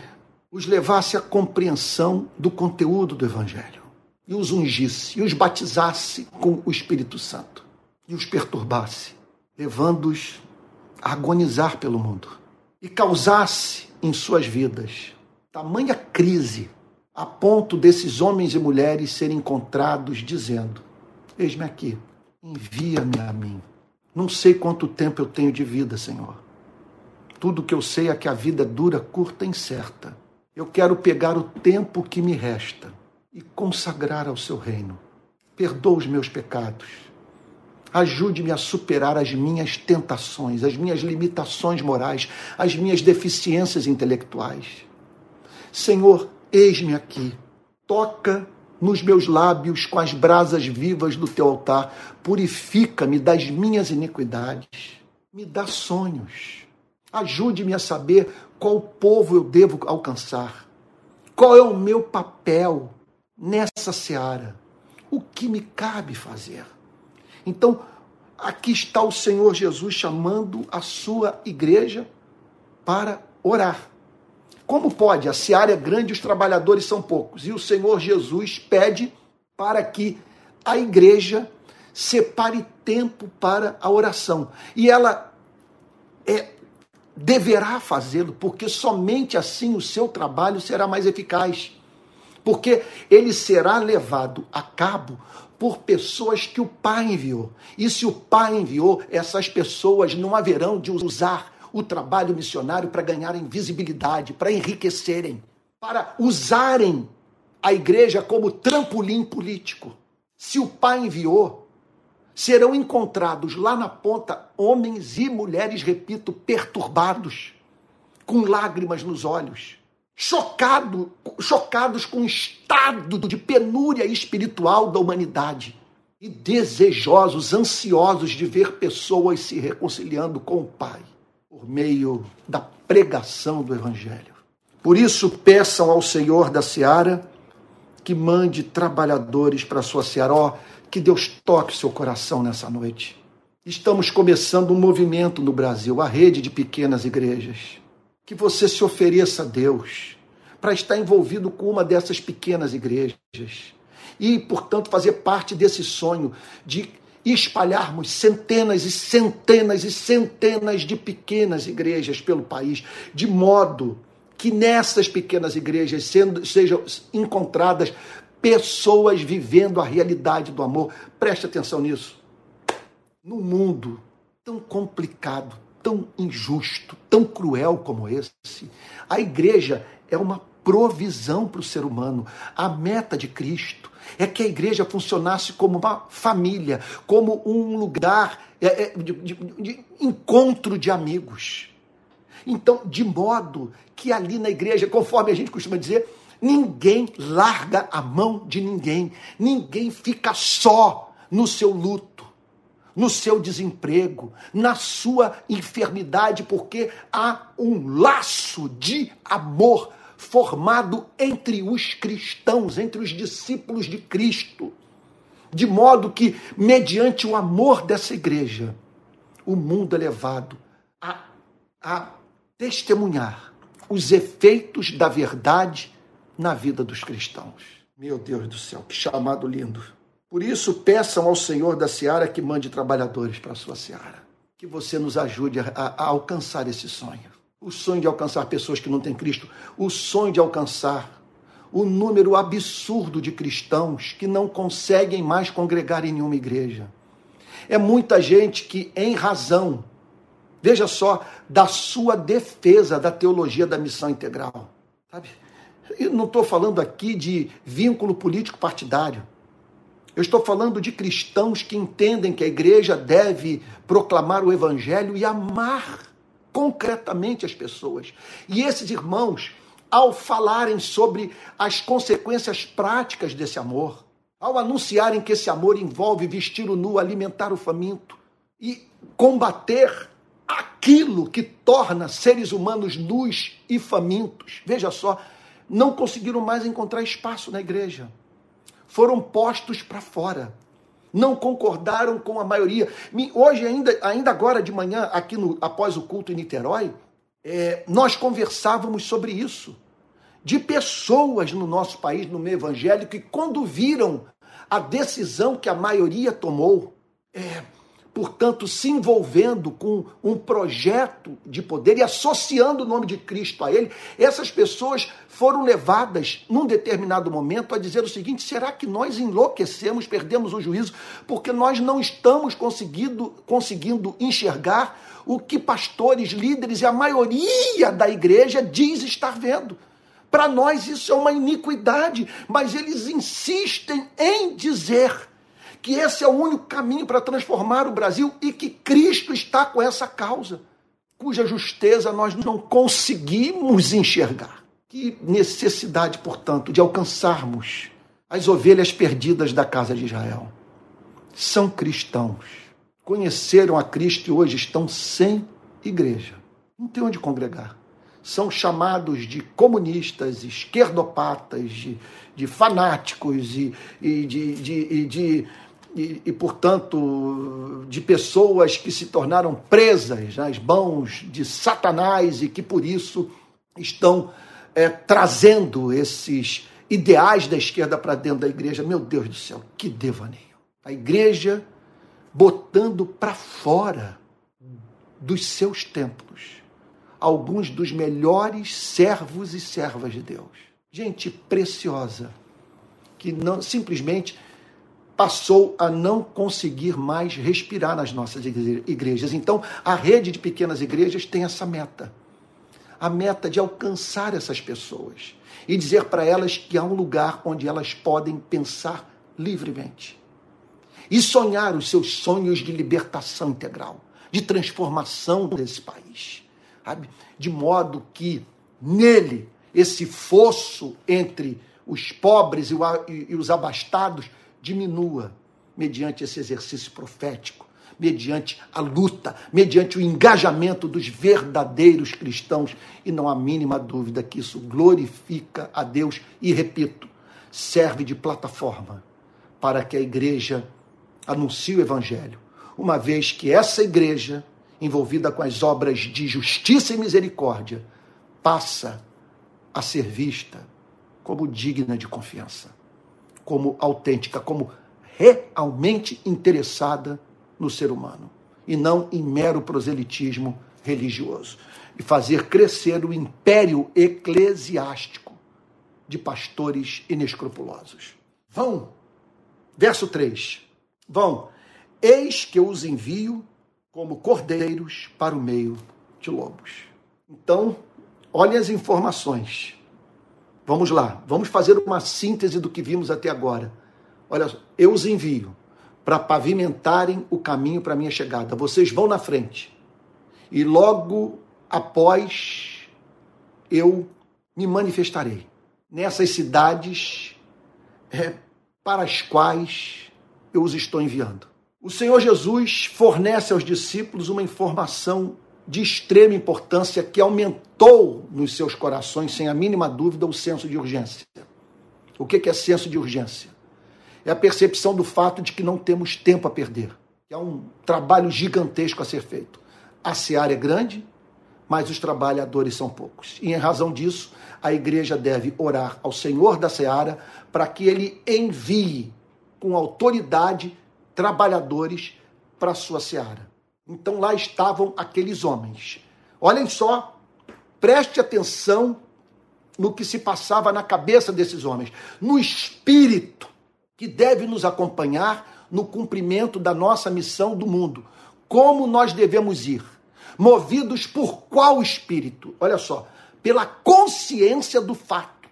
os levasse à compreensão do conteúdo do Evangelho, e os ungisse, e os batizasse com o Espírito Santo, e os perturbasse, levando-os a agonizar pelo mundo, e causasse em suas vidas tamanha crise a ponto desses homens e mulheres serem encontrados dizendo: Eis-me aqui, envia-me a mim. Não sei quanto tempo eu tenho de vida, Senhor. Tudo que eu sei é que a vida dura, curta e incerta. Eu quero pegar o tempo que me resta e consagrar ao seu reino. Perdoa os meus pecados. Ajude-me a superar as minhas tentações, as minhas limitações morais, as minhas deficiências intelectuais. Senhor, eis-me aqui. Toca nos meus lábios com as brasas vivas do teu altar. Purifica-me das minhas iniquidades. Me dá sonhos. Ajude-me a saber qual povo eu devo alcançar. Qual é o meu papel nessa seara? O que me cabe fazer? Então, aqui está o Senhor Jesus chamando a sua igreja para orar. Como pode? A seara é grande os trabalhadores são poucos. E o Senhor Jesus pede para que a igreja separe tempo para a oração. E ela é, deverá fazê-lo, porque somente assim o seu trabalho será mais eficaz. Porque ele será levado a cabo por pessoas que o Pai enviou. E se o Pai enviou, essas pessoas não haverão de usar o trabalho missionário para ganharem visibilidade, para enriquecerem, para usarem a igreja como trampolim político. Se o Pai enviou, serão encontrados lá na ponta homens e mulheres, repito, perturbados, com lágrimas nos olhos, chocado, chocados com o estado de penúria espiritual da humanidade e desejosos, ansiosos de ver pessoas se reconciliando com o Pai por meio da pregação do Evangelho. Por isso, peçam ao Senhor da seara que mande trabalhadores para a sua seara. Oh, que Deus toque seu coração nessa noite. Estamos começando um movimento no Brasil, a rede de pequenas igrejas. Que você se ofereça a Deus para estar envolvido com uma dessas pequenas igrejas e, portanto, fazer parte desse sonho de espalharmos centenas e centenas e centenas de pequenas igrejas pelo país, de modo que nessas pequenas igrejas sendo, sejam encontradas pessoas vivendo a realidade do amor. Preste atenção nisso. Num mundo tão complicado, tão injusto, tão cruel como esse, a igreja é uma provisão para o ser humano. A meta de Cristo é que a igreja funcionasse como uma família, como um lugar é, é, de, de, de encontro de amigos. Então, de modo que ali na igreja, conforme a gente costuma dizer, ninguém larga a mão de ninguém, ninguém fica só no seu luto, no seu desemprego, na sua enfermidade, porque há um laço de amor formado entre os cristãos, entre os discípulos de Cristo, de modo que, mediante o amor dessa igreja, o mundo é levado a, a testemunhar os efeitos da verdade na vida dos cristãos. Meu Deus do céu, que chamado lindo. Por isso, peçam ao Senhor da seara que mande trabalhadores para a sua seara. Que você nos ajude a, a alcançar esse sonho o sonho de alcançar pessoas que não têm Cristo, o sonho de alcançar o número absurdo de cristãos que não conseguem mais congregar em nenhuma igreja. É muita gente que, em razão, veja só, da sua defesa da teologia da missão integral, sabe? Eu não estou falando aqui de vínculo político partidário. Eu estou falando de cristãos que entendem que a igreja deve proclamar o evangelho e amar concretamente as pessoas. E esses irmãos, ao falarem sobre as consequências práticas desse amor, ao anunciarem que esse amor envolve vestir o nu, alimentar o faminto e combater aquilo que torna seres humanos nus e famintos. Veja só, não conseguiram mais encontrar espaço na igreja. Foram postos para fora. Não concordaram com a maioria. Hoje, ainda, ainda agora de manhã, aqui no, após o culto em Niterói, é, nós conversávamos sobre isso. De pessoas no nosso país, no meio evangélico, que quando viram a decisão que a maioria tomou, é, portanto, se envolvendo com um projeto de poder e associando o nome de Cristo a ele, essas pessoas foram levadas, num determinado momento, a dizer o seguinte: será que nós enlouquecemos, perdemos o juízo, porque nós não estamos conseguindo, conseguindo enxergar o que pastores, líderes e a maioria da igreja diz estar vendo? Para nós isso é uma iniquidade, mas eles insistem em dizer que esse é o único caminho para transformar o Brasil e que Cristo está com essa causa, cuja justeza nós não conseguimos enxergar. Que necessidade, portanto, de alcançarmos as ovelhas perdidas da casa de Israel. São cristãos, conheceram a Cristo e hoje estão sem igreja. Não tem onde congregar. São chamados de comunistas, esquerdopatas, de, de fanáticos e, e de, de, de e, e, portanto, de pessoas que se tornaram presas nas mãos de Satanás e que, por isso, estão é, trazendo esses ideais da esquerda para dentro da igreja. Meu Deus do céu, que devaneio! A igreja botando para fora dos seus templos alguns dos melhores servos e servas de Deus. Gente preciosa, que não simplesmente passou a não conseguir mais respirar nas nossas igrejas. Então, a rede de pequenas igrejas tem essa meta. A meta de alcançar essas pessoas e dizer para elas que há um lugar onde elas podem pensar livremente e sonhar os seus sonhos de libertação integral, de transformação desse país, sabe? De modo que nele esse fosso entre os pobres e os abastados diminua mediante esse exercício profético, mediante a luta, mediante o engajamento dos verdadeiros cristãos. E não há mínima dúvida que isso glorifica a Deus e, repito, serve de plataforma para que a igreja anuncie o evangelho, uma vez que essa igreja, envolvida com as obras de justiça e misericórdia, passa a ser vista como digna de confiança como autêntica, como realmente interessada no ser humano e não em mero proselitismo religioso. E fazer crescer o império eclesiástico de pastores inescrupulosos. Vão, verso 3: Vão, eis que eu os envio como cordeiros para o meio de lobos. Então, olhem as informações Vamos lá, vamos fazer uma síntese do que vimos até agora. Olha, eu os envio para pavimentarem o caminho para minha chegada. Vocês vão na frente. E logo após eu me manifestarei nessas cidades é, para as quais eu os estou enviando. O Senhor Jesus fornece aos discípulos uma informação de extrema importância que aumentou nos seus corações, sem a mínima dúvida, o senso de urgência. O que é senso de urgência? É a percepção do fato de que não temos tempo a perder. Há um trabalho gigantesco a ser feito. A seara é grande, mas os trabalhadores são poucos. E em razão disso, a igreja deve orar ao Senhor da seara para que ele envie com autoridade trabalhadores para a sua seara. Então lá estavam aqueles homens. Olhem só, preste atenção no que se passava na cabeça desses homens, no espírito que deve nos acompanhar no cumprimento da nossa missão do mundo. Como nós devemos ir? Movidos por qual espírito? Olha só, pela consciência do fato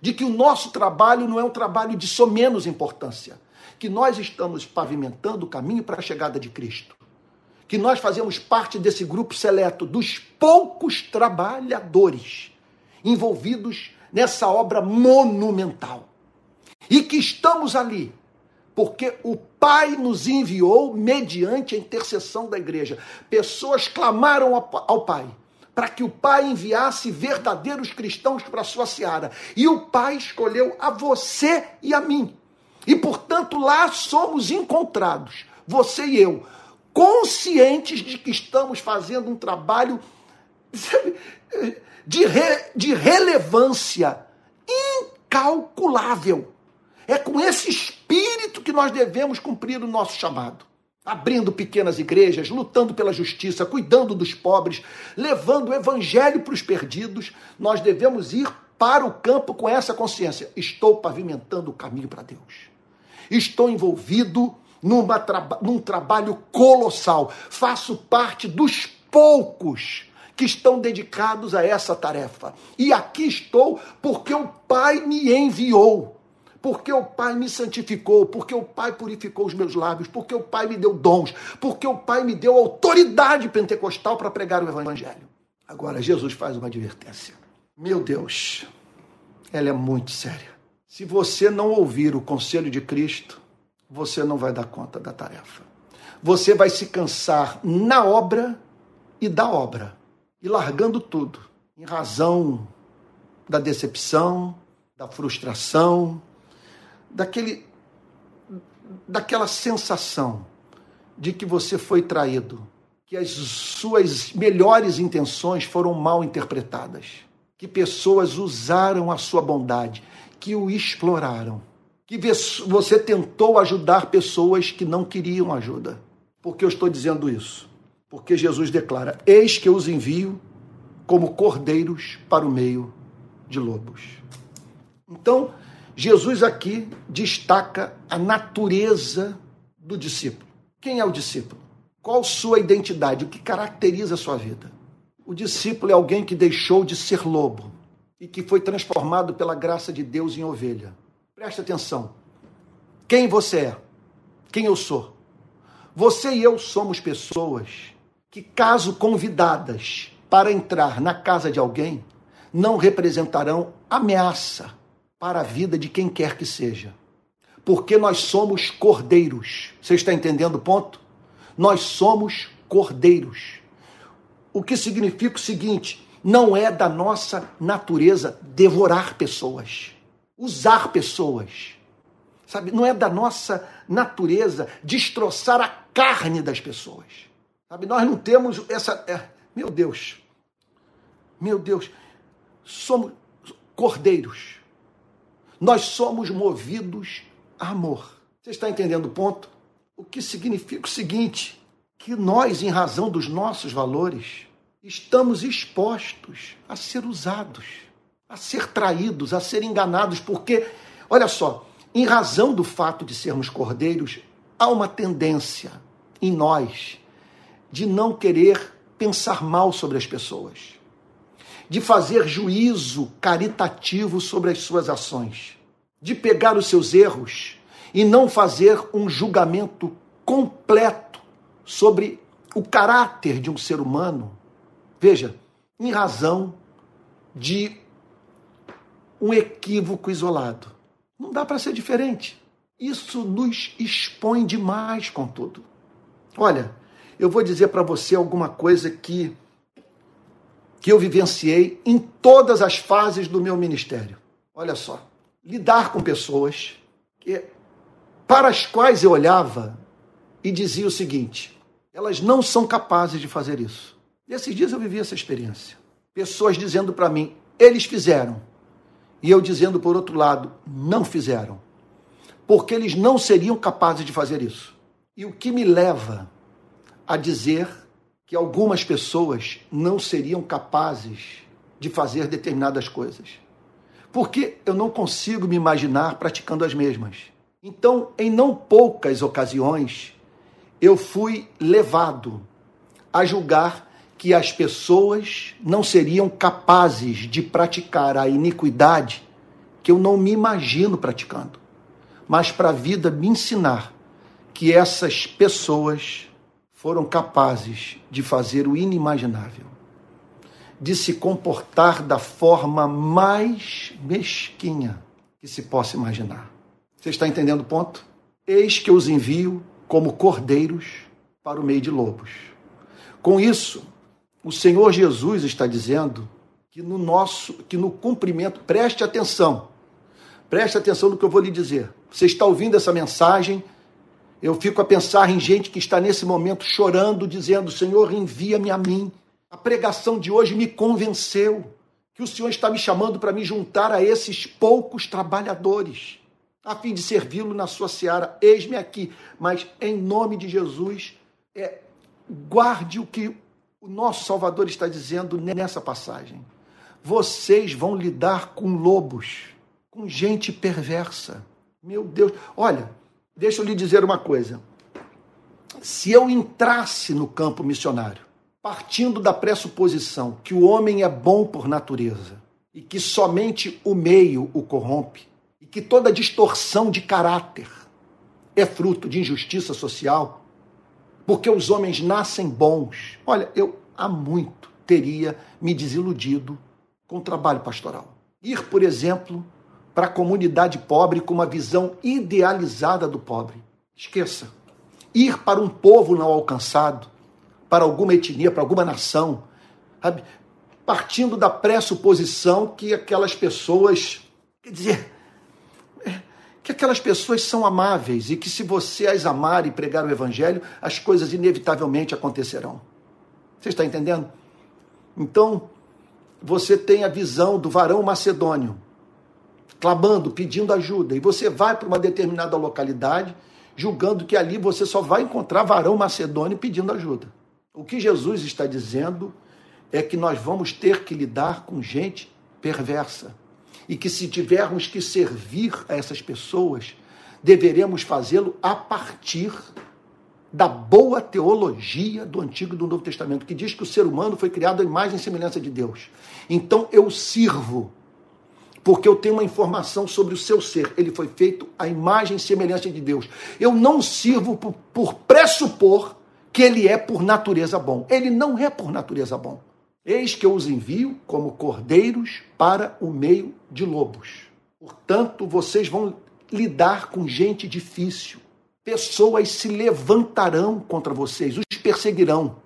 de que o nosso trabalho não é um trabalho de somenos importância, que nós estamos pavimentando o caminho para a chegada de Cristo, que nós fazemos parte desse grupo seleto dos poucos trabalhadores envolvidos nessa obra monumental e que estamos ali porque o Pai nos enviou mediante a intercessão da igreja. Pessoas clamaram ao Pai para que o Pai enviasse verdadeiros cristãos para a sua seara. E o Pai escolheu a você e a mim. E, portanto, lá somos encontrados, você e eu, conscientes de que estamos fazendo um trabalho de, re, de relevância incalculável. É com esse espírito que nós devemos cumprir o nosso chamado abrindo pequenas igrejas, lutando pela justiça, cuidando dos pobres, levando o evangelho para os perdidos, nós devemos ir para o campo com essa consciência. Estou pavimentando o caminho para Deus. Estou envolvido numa traba num trabalho colossal. Faço parte dos poucos que estão dedicados a essa tarefa. E aqui estou porque o Pai me enviou porque o Pai me santificou, porque o Pai purificou os meus lábios, porque o Pai me deu dons, porque o Pai me deu autoridade pentecostal para pregar o Evangelho. Agora, Jesus faz uma advertência. Meu Deus, ela é muito séria. Se você não ouvir o conselho de Cristo, você não vai dar conta da tarefa. Você vai se cansar na obra e da obra, e largando tudo, em razão da decepção, da frustração, daquele, daquela sensação de que você foi traído, que as suas melhores intenções foram mal interpretadas, que pessoas usaram a sua bondade, que o exploraram, que você tentou ajudar pessoas que não queriam ajuda. Por que eu estou dizendo isso? Porque Jesus declara: Eis que eu os envio como cordeiros para o meio de lobos. Então, Jesus aqui destaca a natureza do discípulo. Quem é o discípulo? Qual sua identidade? O que caracteriza a sua vida? O discípulo é alguém que deixou de ser lobo e que foi transformado pela graça de Deus em ovelha. Preste atenção. Quem você é? Quem eu sou? Você e eu somos pessoas que, caso convidadas para entrar na casa de alguém, não representarão ameaça para a vida de quem quer que seja. Porque nós somos cordeiros. Você está entendendo o ponto? Nós somos cordeiros. O que significa o seguinte: não é da nossa natureza devorar pessoas, usar pessoas. Sabe, não é da nossa natureza destroçar a carne das pessoas. Sabe, nós não temos essa, é, meu Deus. Meu Deus, somos cordeiros nós somos movidos a amor. Você está entendendo o ponto? O que significa o seguinte: que nós, em razão dos nossos valores, estamos expostos a ser usados, a ser traídos, a ser enganados, porque, olha só, em razão do fato de sermos cordeiros, há uma tendência em nós de não querer pensar mal sobre as pessoas de fazer juízo caritativo sobre as suas ações, de pegar os seus erros e não fazer um julgamento completo sobre o caráter de um ser humano. Veja, em razão de um equívoco isolado. Não dá para ser diferente. Isso nos expõe demais, contudo. Olha, eu vou dizer para você alguma coisa que que eu vivenciei em todas as fases do meu ministério. Olha só, lidar com pessoas que, para as quais eu olhava e dizia o seguinte: elas não são capazes de fazer isso. E esses dias eu vivi essa experiência. Pessoas dizendo para mim, eles fizeram. E eu dizendo por outro lado, não fizeram. Porque eles não seriam capazes de fazer isso. E o que me leva a dizer que algumas pessoas não seriam capazes de fazer determinadas coisas. porque eu não consigo me imaginar praticando as mesmas. Então, em não poucas ocasiões, eu fui levado a julgar que as pessoas não seriam capazes de praticar a iniquidade que eu não me imagino praticando, mas para a vida me ensinar que essas pessoas foram capazes de fazer o inimaginável, de se comportar da forma mais mesquinha que se possa imaginar. Você está entendendo o ponto? Eis que os envio como cordeiros para o meio de lobos. Com isso, o Senhor Jesus está dizendo que no nosso, que no cumprimento, preste atenção. Preste atenção no que eu vou lhe dizer. Você está ouvindo essa mensagem? Eu fico a pensar em gente que está nesse momento chorando, dizendo: Senhor, envia-me a mim. A pregação de hoje me convenceu que o Senhor está me chamando para me juntar a esses poucos trabalhadores, a fim de servi-lo na sua seara. Eis-me aqui. Mas, em nome de Jesus, é, guarde o que o nosso Salvador está dizendo nessa passagem. Vocês vão lidar com lobos, com gente perversa. Meu Deus, olha, deixa eu lhe dizer uma coisa. Se eu entrasse no campo missionário, partindo da pressuposição que o homem é bom por natureza e que somente o meio o corrompe, e que toda distorção de caráter é fruto de injustiça social, porque os homens nascem bons. Olha, eu há muito teria me desiludido com o trabalho pastoral. Ir, por exemplo, para a comunidade pobre com uma visão idealizada do pobre. Esqueça. Ir para um povo não alcançado, para alguma etnia, para alguma nação, sabe? partindo da pressuposição que aquelas pessoas, quer dizer, que aquelas pessoas são amáveis e que se você as amar e pregar o evangelho, as coisas inevitavelmente acontecerão. Você está entendendo? Então, você tem a visão do varão macedônio, clamando, pedindo ajuda, e você vai para uma determinada localidade, julgando que ali você só vai encontrar varão macedônio pedindo ajuda. O que Jesus está dizendo é que nós vamos ter que lidar com gente perversa e que se tivermos que servir a essas pessoas, deveremos fazê-lo a partir da boa teologia do Antigo e do Novo Testamento, que diz que o ser humano foi criado à imagem e semelhança de Deus. Então eu sirvo, porque eu tenho uma informação sobre o seu ser. Ele foi feito à imagem e semelhança de Deus. Eu não sirvo por, por pressupor que ele é por natureza bom. Ele não é por natureza bom. Eis que eu os envio como cordeiros para o meio de lobos. Portanto, vocês vão lidar com gente difícil. Pessoas se levantarão contra vocês, os perseguirão.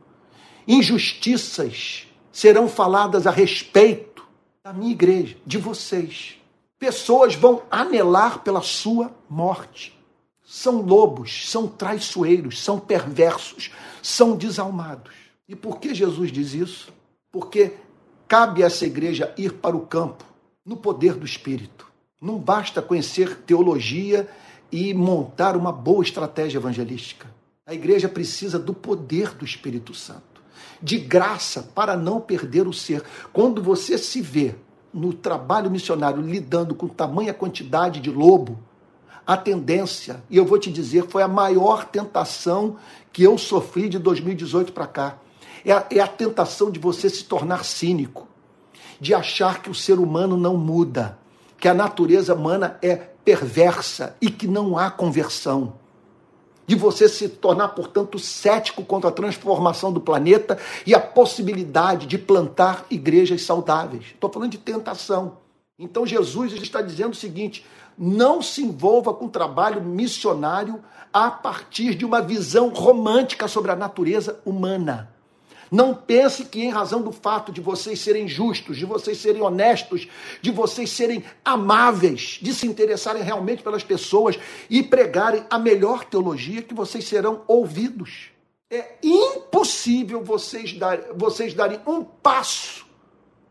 Injustiças serão faladas a respeito da minha igreja, de vocês. Pessoas vão anelar pela sua morte. São lobos, são traiçoeiros, são perversos, são desalmados. E por que Jesus diz isso? Porque cabe a essa igreja ir para o campo no poder do Espírito. Não basta conhecer teologia e montar uma boa estratégia evangelística. A igreja precisa do poder do Espírito Santo, de graça para não perder o ser. Quando você se vê no trabalho missionário lidando com tamanha quantidade de lobo, a tendência, e eu vou te dizer, foi a maior tentação que eu sofri de 2018 para cá é a, é a tentação de você se tornar cínico, de achar que o ser humano não muda, que a natureza humana é perversa e que não há conversão. De você se tornar, portanto, cético contra a transformação do planeta e a possibilidade de plantar igrejas saudáveis. Estou falando de tentação. Então Jesus está dizendo o seguinte: não se envolva com trabalho missionário a partir de uma visão romântica sobre a natureza humana. Não pense que, em razão do fato de vocês serem justos, de vocês serem honestos, de vocês serem amáveis, de se interessarem realmente pelas pessoas e pregarem a melhor teologia, que vocês serão ouvidos. É impossível vocês, dar, vocês darem um passo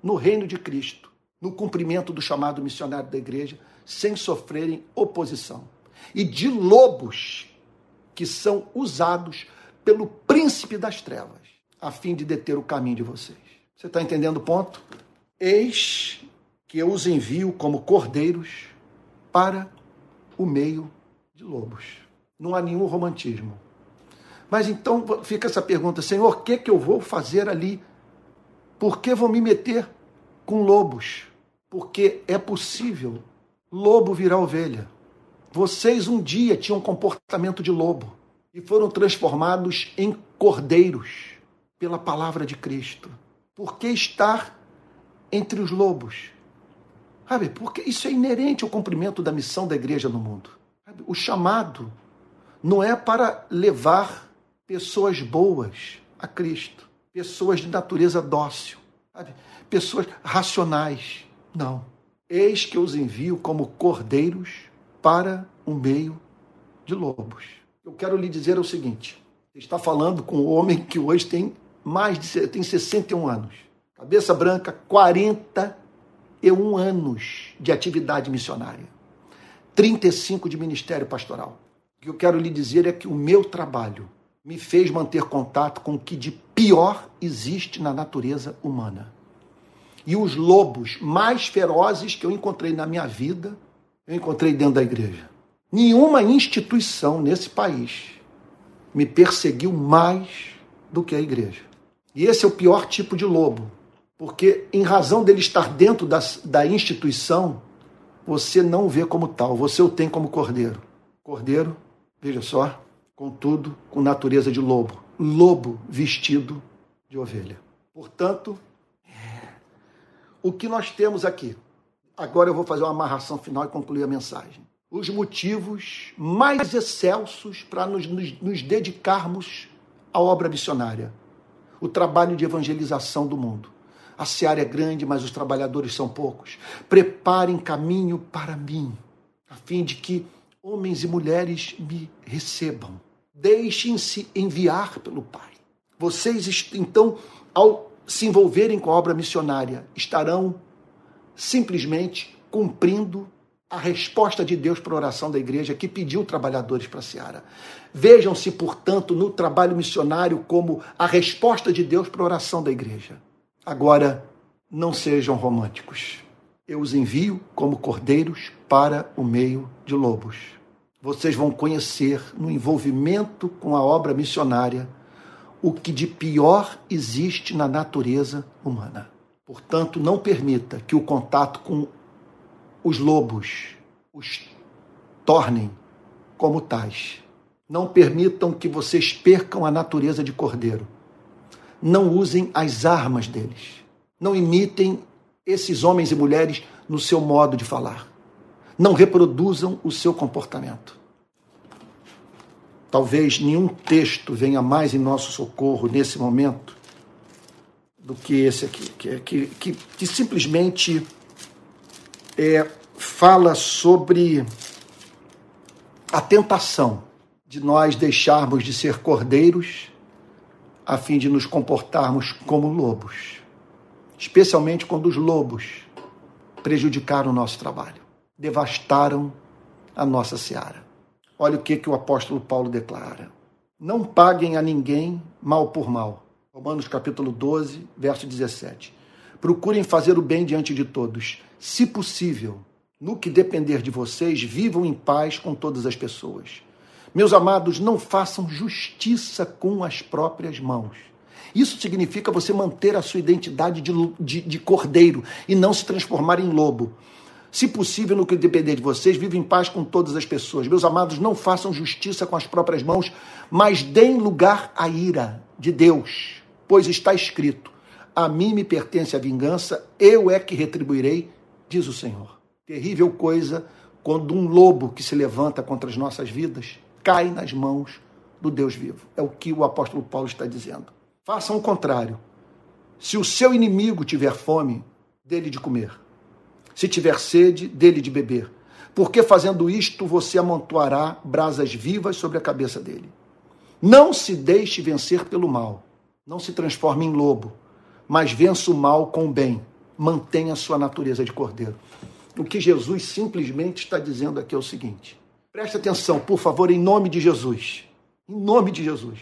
no reino de Cristo, no cumprimento do chamado missionário da igreja, sem sofrerem oposição. E de lobos que são usados pelo príncipe das trevas a fim de deter o caminho de vocês. Você está entendendo o ponto? Eis que eu os envio como cordeiros para o meio de lobos. Não há nenhum romantismo. Mas então fica essa pergunta: Senhor, o que, que eu vou fazer ali? Por que vou me meter com lobos? Porque é possível lobo virar ovelha. Vocês um dia tinham comportamento de lobo e foram transformados em cordeiros pela palavra de Cristo. Por que estar entre os lobos? Sabe, porque isso é inerente ao cumprimento da missão da igreja no mundo. Sabe, o chamado não é para levar pessoas boas a Cristo, pessoas de natureza dócil, sabe, pessoas racionais. Não. Eis que os envio como cordeiros para o meio de lobos. Eu quero lhe dizer o seguinte: está falando com um homem que hoje tem mais de tem 61 anos. Cabeça branca, 41 anos de atividade missionária. 35 de ministério pastoral. O que eu quero lhe dizer é que o meu trabalho me fez manter contato com o que de pior existe na natureza humana. E os lobos mais ferozes que eu encontrei na minha vida, eu encontrei dentro da igreja. Nenhuma instituição nesse país me perseguiu mais do que a igreja. E esse é o pior tipo de lobo, porque em razão dele estar dentro da, da instituição, você não o vê como tal, você o tem como cordeiro. Cordeiro, veja só, contudo, com natureza de lobo. Lobo vestido de ovelha. Portanto, o que nós temos aqui? Agora eu vou fazer uma amarração final e concluir a mensagem. Os motivos mais excelsos para nos, nos, nos dedicarmos à obra missionária o trabalho de evangelização do mundo. A seara é grande, mas os trabalhadores são poucos. Preparem caminho para mim, a fim de que homens e mulheres me recebam. Deixem-se enviar pelo Pai. Vocês, então, ao se envolverem com a obra missionária, estarão simplesmente cumprindo a resposta de Deus para a oração da igreja que pediu trabalhadores para a seara. Vejam-se, portanto, no trabalho missionário como a resposta de Deus para a oração da igreja. Agora, não sejam românticos. Eu os envio como cordeiros para o meio de lobos. Vocês vão conhecer no envolvimento com a obra missionária o que de pior existe na natureza humana. Portanto, não permita que o contato com os lobos os tornem como tais. Não permitam que vocês percam a natureza de cordeiro. Não usem as armas deles. Não imitem esses homens e mulheres no seu modo de falar. Não reproduzam o seu comportamento. Talvez nenhum texto venha mais em nosso socorro nesse momento do que esse aqui, que, que, que, que simplesmente é, fala sobre a tentação de nós deixarmos de ser cordeiros a fim de nos comportarmos como lobos, especialmente quando os lobos prejudicaram o nosso trabalho, devastaram a nossa seara. Olha o que, que o apóstolo Paulo declara: Não paguem a ninguém mal por mal. Romanos capítulo 12, verso 17. Procurem fazer o bem diante de todos, se possível. No que depender de vocês, vivam em paz com todas as pessoas. Meus amados, não façam justiça com as próprias mãos. Isso significa você manter a sua identidade de, de, de, cordeiro e não se transformar em lobo. Se possível, no que depender de vocês, vivam em paz com todas as pessoas. Meus amados, não façam justiça com as próprias mãos, mas deem lugar à ira de Deus, pois está escrito: A mim me pertence a vingança, eu é que retribuirei, diz o Senhor. Terrível coisa quando um lobo que se levanta contra as nossas vidas cai nas mãos do Deus vivo. É o que o apóstolo Paulo está dizendo. Façam o contrário. Se o seu inimigo tiver fome, dele de comer. Se tiver sede, dele de beber. Porque fazendo isto, você amontoará brasas vivas sobre a cabeça dele. Não se deixe vencer pelo mal. Não se transforme em lobo, mas vença o mal com o bem. Mantenha sua natureza de cordeiro. O que Jesus simplesmente está dizendo aqui é o seguinte: Preste atenção, por favor, em nome de Jesus. Em nome de Jesus.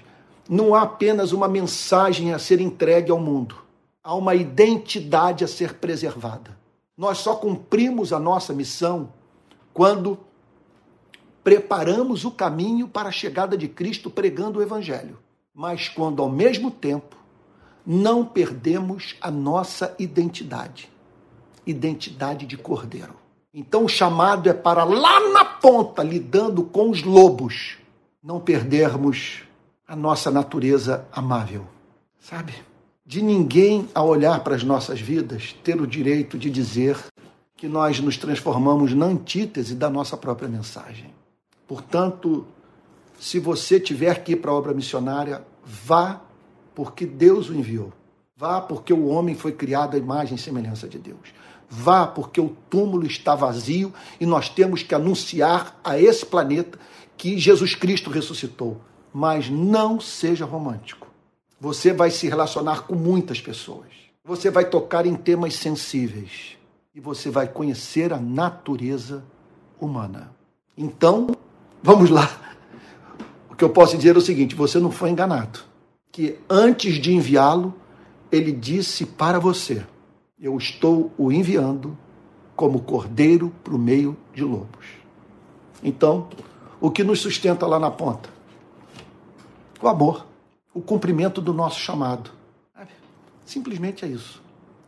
Não há apenas uma mensagem a ser entregue ao mundo. Há uma identidade a ser preservada. Nós só cumprimos a nossa missão quando preparamos o caminho para a chegada de Cristo pregando o Evangelho, mas quando ao mesmo tempo não perdemos a nossa identidade identidade de cordeiro. Então o chamado é para lá na ponta, lidando com os lobos, não perdermos a nossa natureza amável, sabe? De ninguém a olhar para as nossas vidas ter o direito de dizer que nós nos transformamos na antítese da nossa própria mensagem. Portanto, se você tiver que ir para a obra missionária, vá porque Deus o enviou. Vá porque o homem foi criado à imagem e semelhança de Deus. Vá porque o túmulo está vazio e nós temos que anunciar a esse planeta que Jesus Cristo ressuscitou. Mas não seja romântico. Você vai se relacionar com muitas pessoas. Você vai tocar em temas sensíveis. E você vai conhecer a natureza humana. Então, vamos lá. O que eu posso dizer é o seguinte: você não foi enganado. Que antes de enviá-lo, ele disse para você: Eu estou o enviando como cordeiro para o meio de lobos. Então, o que nos sustenta lá na ponta? O amor o cumprimento do nosso chamado. Simplesmente é isso.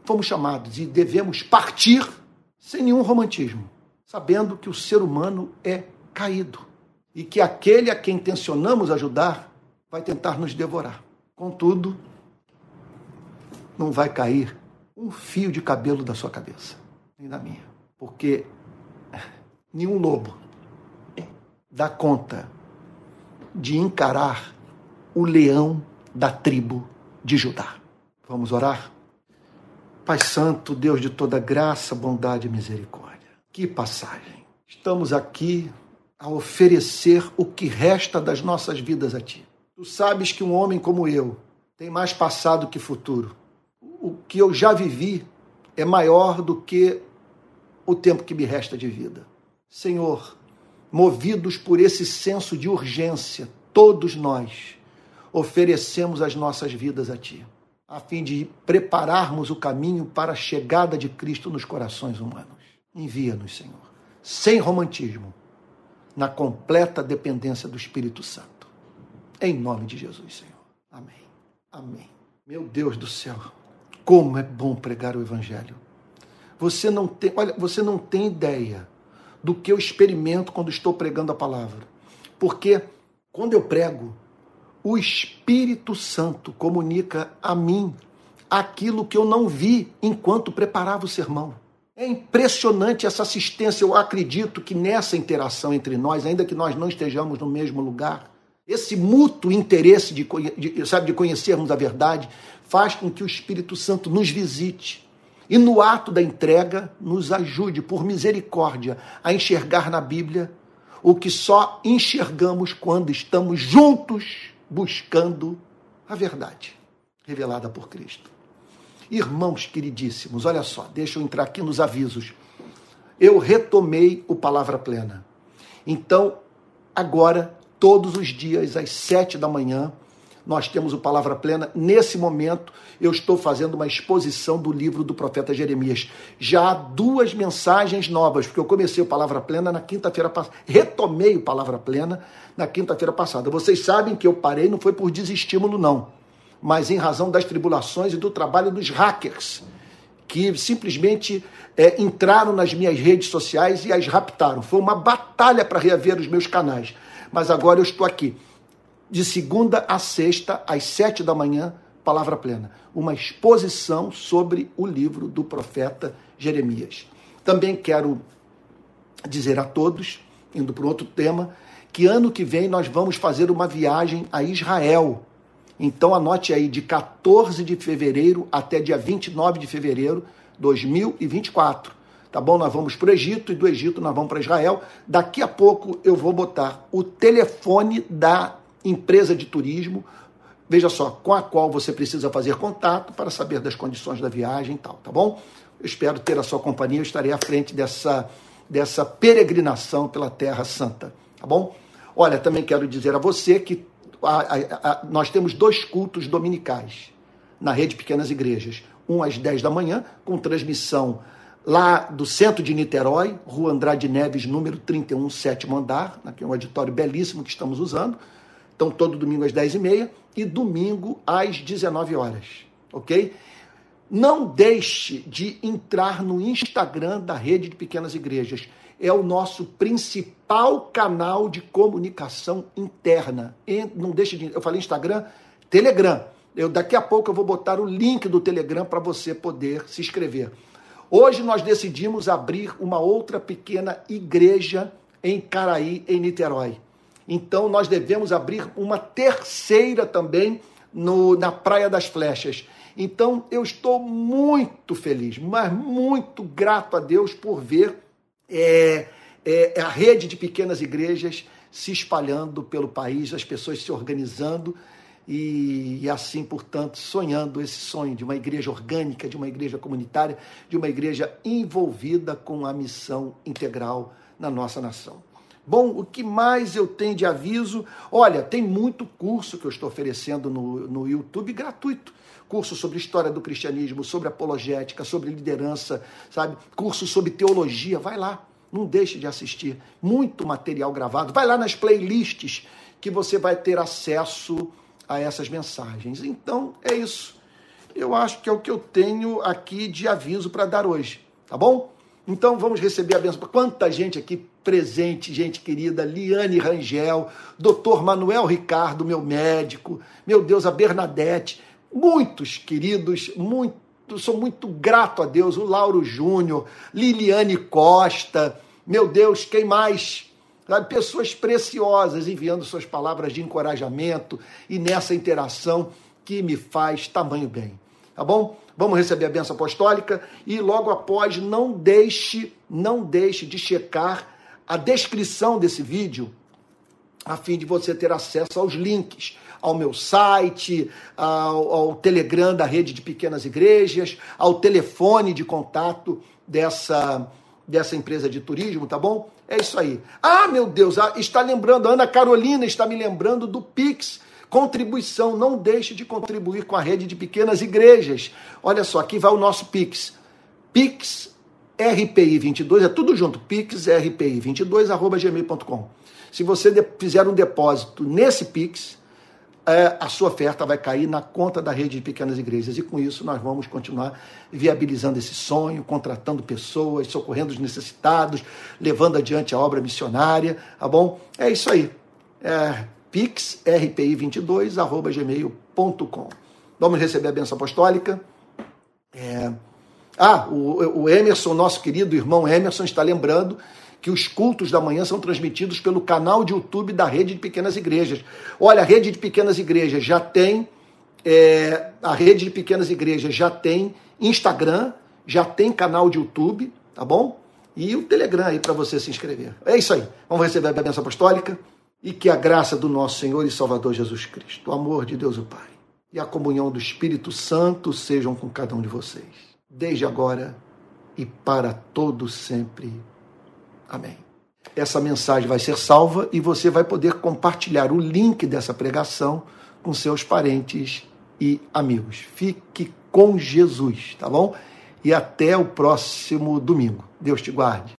Fomos chamados e devemos partir sem nenhum romantismo, sabendo que o ser humano é caído e que aquele a quem intencionamos ajudar vai tentar nos devorar. Contudo, não vai cair um fio de cabelo da sua cabeça, nem da minha, porque nenhum lobo dá conta de encarar o leão da tribo de Judá. Vamos orar? Pai Santo, Deus de toda graça, bondade e misericórdia. Que passagem. Estamos aqui a oferecer o que resta das nossas vidas a Ti. Tu sabes que um homem como eu tem mais passado que futuro. O que eu já vivi é maior do que o tempo que me resta de vida. Senhor, movidos por esse senso de urgência, todos nós oferecemos as nossas vidas a Ti, a fim de prepararmos o caminho para a chegada de Cristo nos corações humanos. Envia-nos, Senhor, sem romantismo, na completa dependência do Espírito Santo. Em nome de Jesus, Senhor. Amém. Amém. Meu Deus do céu, como é bom pregar o Evangelho. Você não tem, olha, você não tem ideia do que eu experimento quando estou pregando a palavra. Porque quando eu prego, o Espírito Santo comunica a mim aquilo que eu não vi enquanto preparava o sermão. É impressionante essa assistência. Eu acredito que nessa interação entre nós, ainda que nós não estejamos no mesmo lugar, esse mútuo interesse de, de, sabe, de conhecermos a verdade faz com que o Espírito Santo nos visite e no ato da entrega nos ajude, por misericórdia, a enxergar na Bíblia o que só enxergamos quando estamos juntos buscando a verdade revelada por Cristo. Irmãos queridíssimos, olha só, deixa eu entrar aqui nos avisos. Eu retomei o Palavra Plena. Então, agora, todos os dias, às sete da manhã, nós temos o Palavra Plena. Nesse momento, eu estou fazendo uma exposição do livro do profeta Jeremias. Já há duas mensagens novas, porque eu comecei o Palavra Plena na quinta-feira passada, retomei o Palavra Plena na quinta-feira passada. Vocês sabem que eu parei, não foi por desestímulo, não, mas em razão das tribulações e do trabalho dos hackers, que simplesmente é, entraram nas minhas redes sociais e as raptaram. Foi uma batalha para reaver os meus canais. Mas agora eu estou aqui de segunda a sexta, às sete da manhã, Palavra Plena. Uma exposição sobre o livro do profeta Jeremias. Também quero dizer a todos, indo para outro tema, que ano que vem nós vamos fazer uma viagem a Israel. Então anote aí, de 14 de fevereiro até dia 29 de fevereiro de 2024. Tá bom? Nós vamos para o Egito e do Egito nós vamos para Israel. Daqui a pouco eu vou botar o telefone da empresa de turismo, veja só, com a qual você precisa fazer contato para saber das condições da viagem e tal, tá bom? Eu espero ter a sua companhia, eu estarei à frente dessa, dessa peregrinação pela Terra Santa, tá bom? Olha, também quero dizer a você que a, a, a, nós temos dois cultos dominicais na rede Pequenas Igrejas. Um às 10 da manhã, com transmissão lá do centro de Niterói, Rua Andrade Neves, número 31, sétimo andar, aqui é um auditório belíssimo que estamos usando. Então, todo domingo às 10h30 e domingo às 19 horas, ok? Não deixe de entrar no Instagram da Rede de Pequenas Igrejas. É o nosso principal canal de comunicação interna. Não deixe de. Eu falei Instagram, Telegram. Eu, daqui a pouco eu vou botar o link do Telegram para você poder se inscrever. Hoje nós decidimos abrir uma outra pequena igreja em Caraí, em Niterói. Então nós devemos abrir uma terceira também no, na Praia das Flechas. Então eu estou muito feliz, mas muito grato a Deus por ver é, é, a rede de pequenas igrejas se espalhando pelo país, as pessoas se organizando e, e, assim, portanto, sonhando esse sonho de uma igreja orgânica, de uma igreja comunitária, de uma igreja envolvida com a missão integral na nossa nação. Bom, o que mais eu tenho de aviso? Olha, tem muito curso que eu estou oferecendo no, no YouTube gratuito. Curso sobre história do cristianismo, sobre apologética, sobre liderança, sabe? Curso sobre teologia. Vai lá, não deixe de assistir. Muito material gravado. Vai lá nas playlists que você vai ter acesso a essas mensagens. Então, é isso. Eu acho que é o que eu tenho aqui de aviso para dar hoje, tá bom? Então vamos receber a benção. Quanta gente aqui presente, gente querida, Liane Rangel, doutor Manuel Ricardo, meu médico, meu Deus, a Bernadette, muitos queridos, muito, sou muito grato a Deus, o Lauro Júnior, Liliane Costa, meu Deus, quem mais? Sabe, pessoas preciosas enviando suas palavras de encorajamento e nessa interação que me faz tamanho bem. Tá bom? Vamos receber a benção apostólica e logo após não deixe, não deixe de checar a descrição desse vídeo a fim de você ter acesso aos links ao meu site, ao, ao, Telegram da rede de pequenas igrejas, ao telefone de contato dessa, dessa empresa de turismo, tá bom? É isso aí. Ah, meu Deus, ah, está lembrando, a Ana Carolina está me lembrando do Pix. Contribuição, não deixe de contribuir com a rede de pequenas igrejas. Olha só, aqui vai o nosso Pix. Pix RPI 22, é tudo junto, Pix RPI 22 arroba gmail.com. Se você fizer um depósito nesse Pix, é, a sua oferta vai cair na conta da rede de pequenas igrejas. E com isso nós vamos continuar viabilizando esse sonho, contratando pessoas, socorrendo os necessitados, levando adiante a obra missionária, tá bom? É isso aí. É, pixrpi22, arroba gmail.com. Vamos receber a benção apostólica. É... Ah, o, o Emerson, nosso querido irmão Emerson, está lembrando que os cultos da manhã são transmitidos pelo canal de YouTube da Rede de Pequenas Igrejas. Olha, a Rede de Pequenas Igrejas já tem. É, a Rede de Pequenas Igrejas já tem Instagram, já tem canal de YouTube, tá bom? E o Telegram aí para você se inscrever. É isso aí. Vamos receber a bênção apostólica e que a graça do nosso Senhor e Salvador Jesus Cristo, o amor de Deus o Pai e a comunhão do Espírito Santo sejam com cada um de vocês, desde agora e para todo sempre. Amém. Essa mensagem vai ser salva e você vai poder compartilhar o link dessa pregação com seus parentes e amigos. Fique com Jesus, tá bom? E até o próximo domingo. Deus te guarde.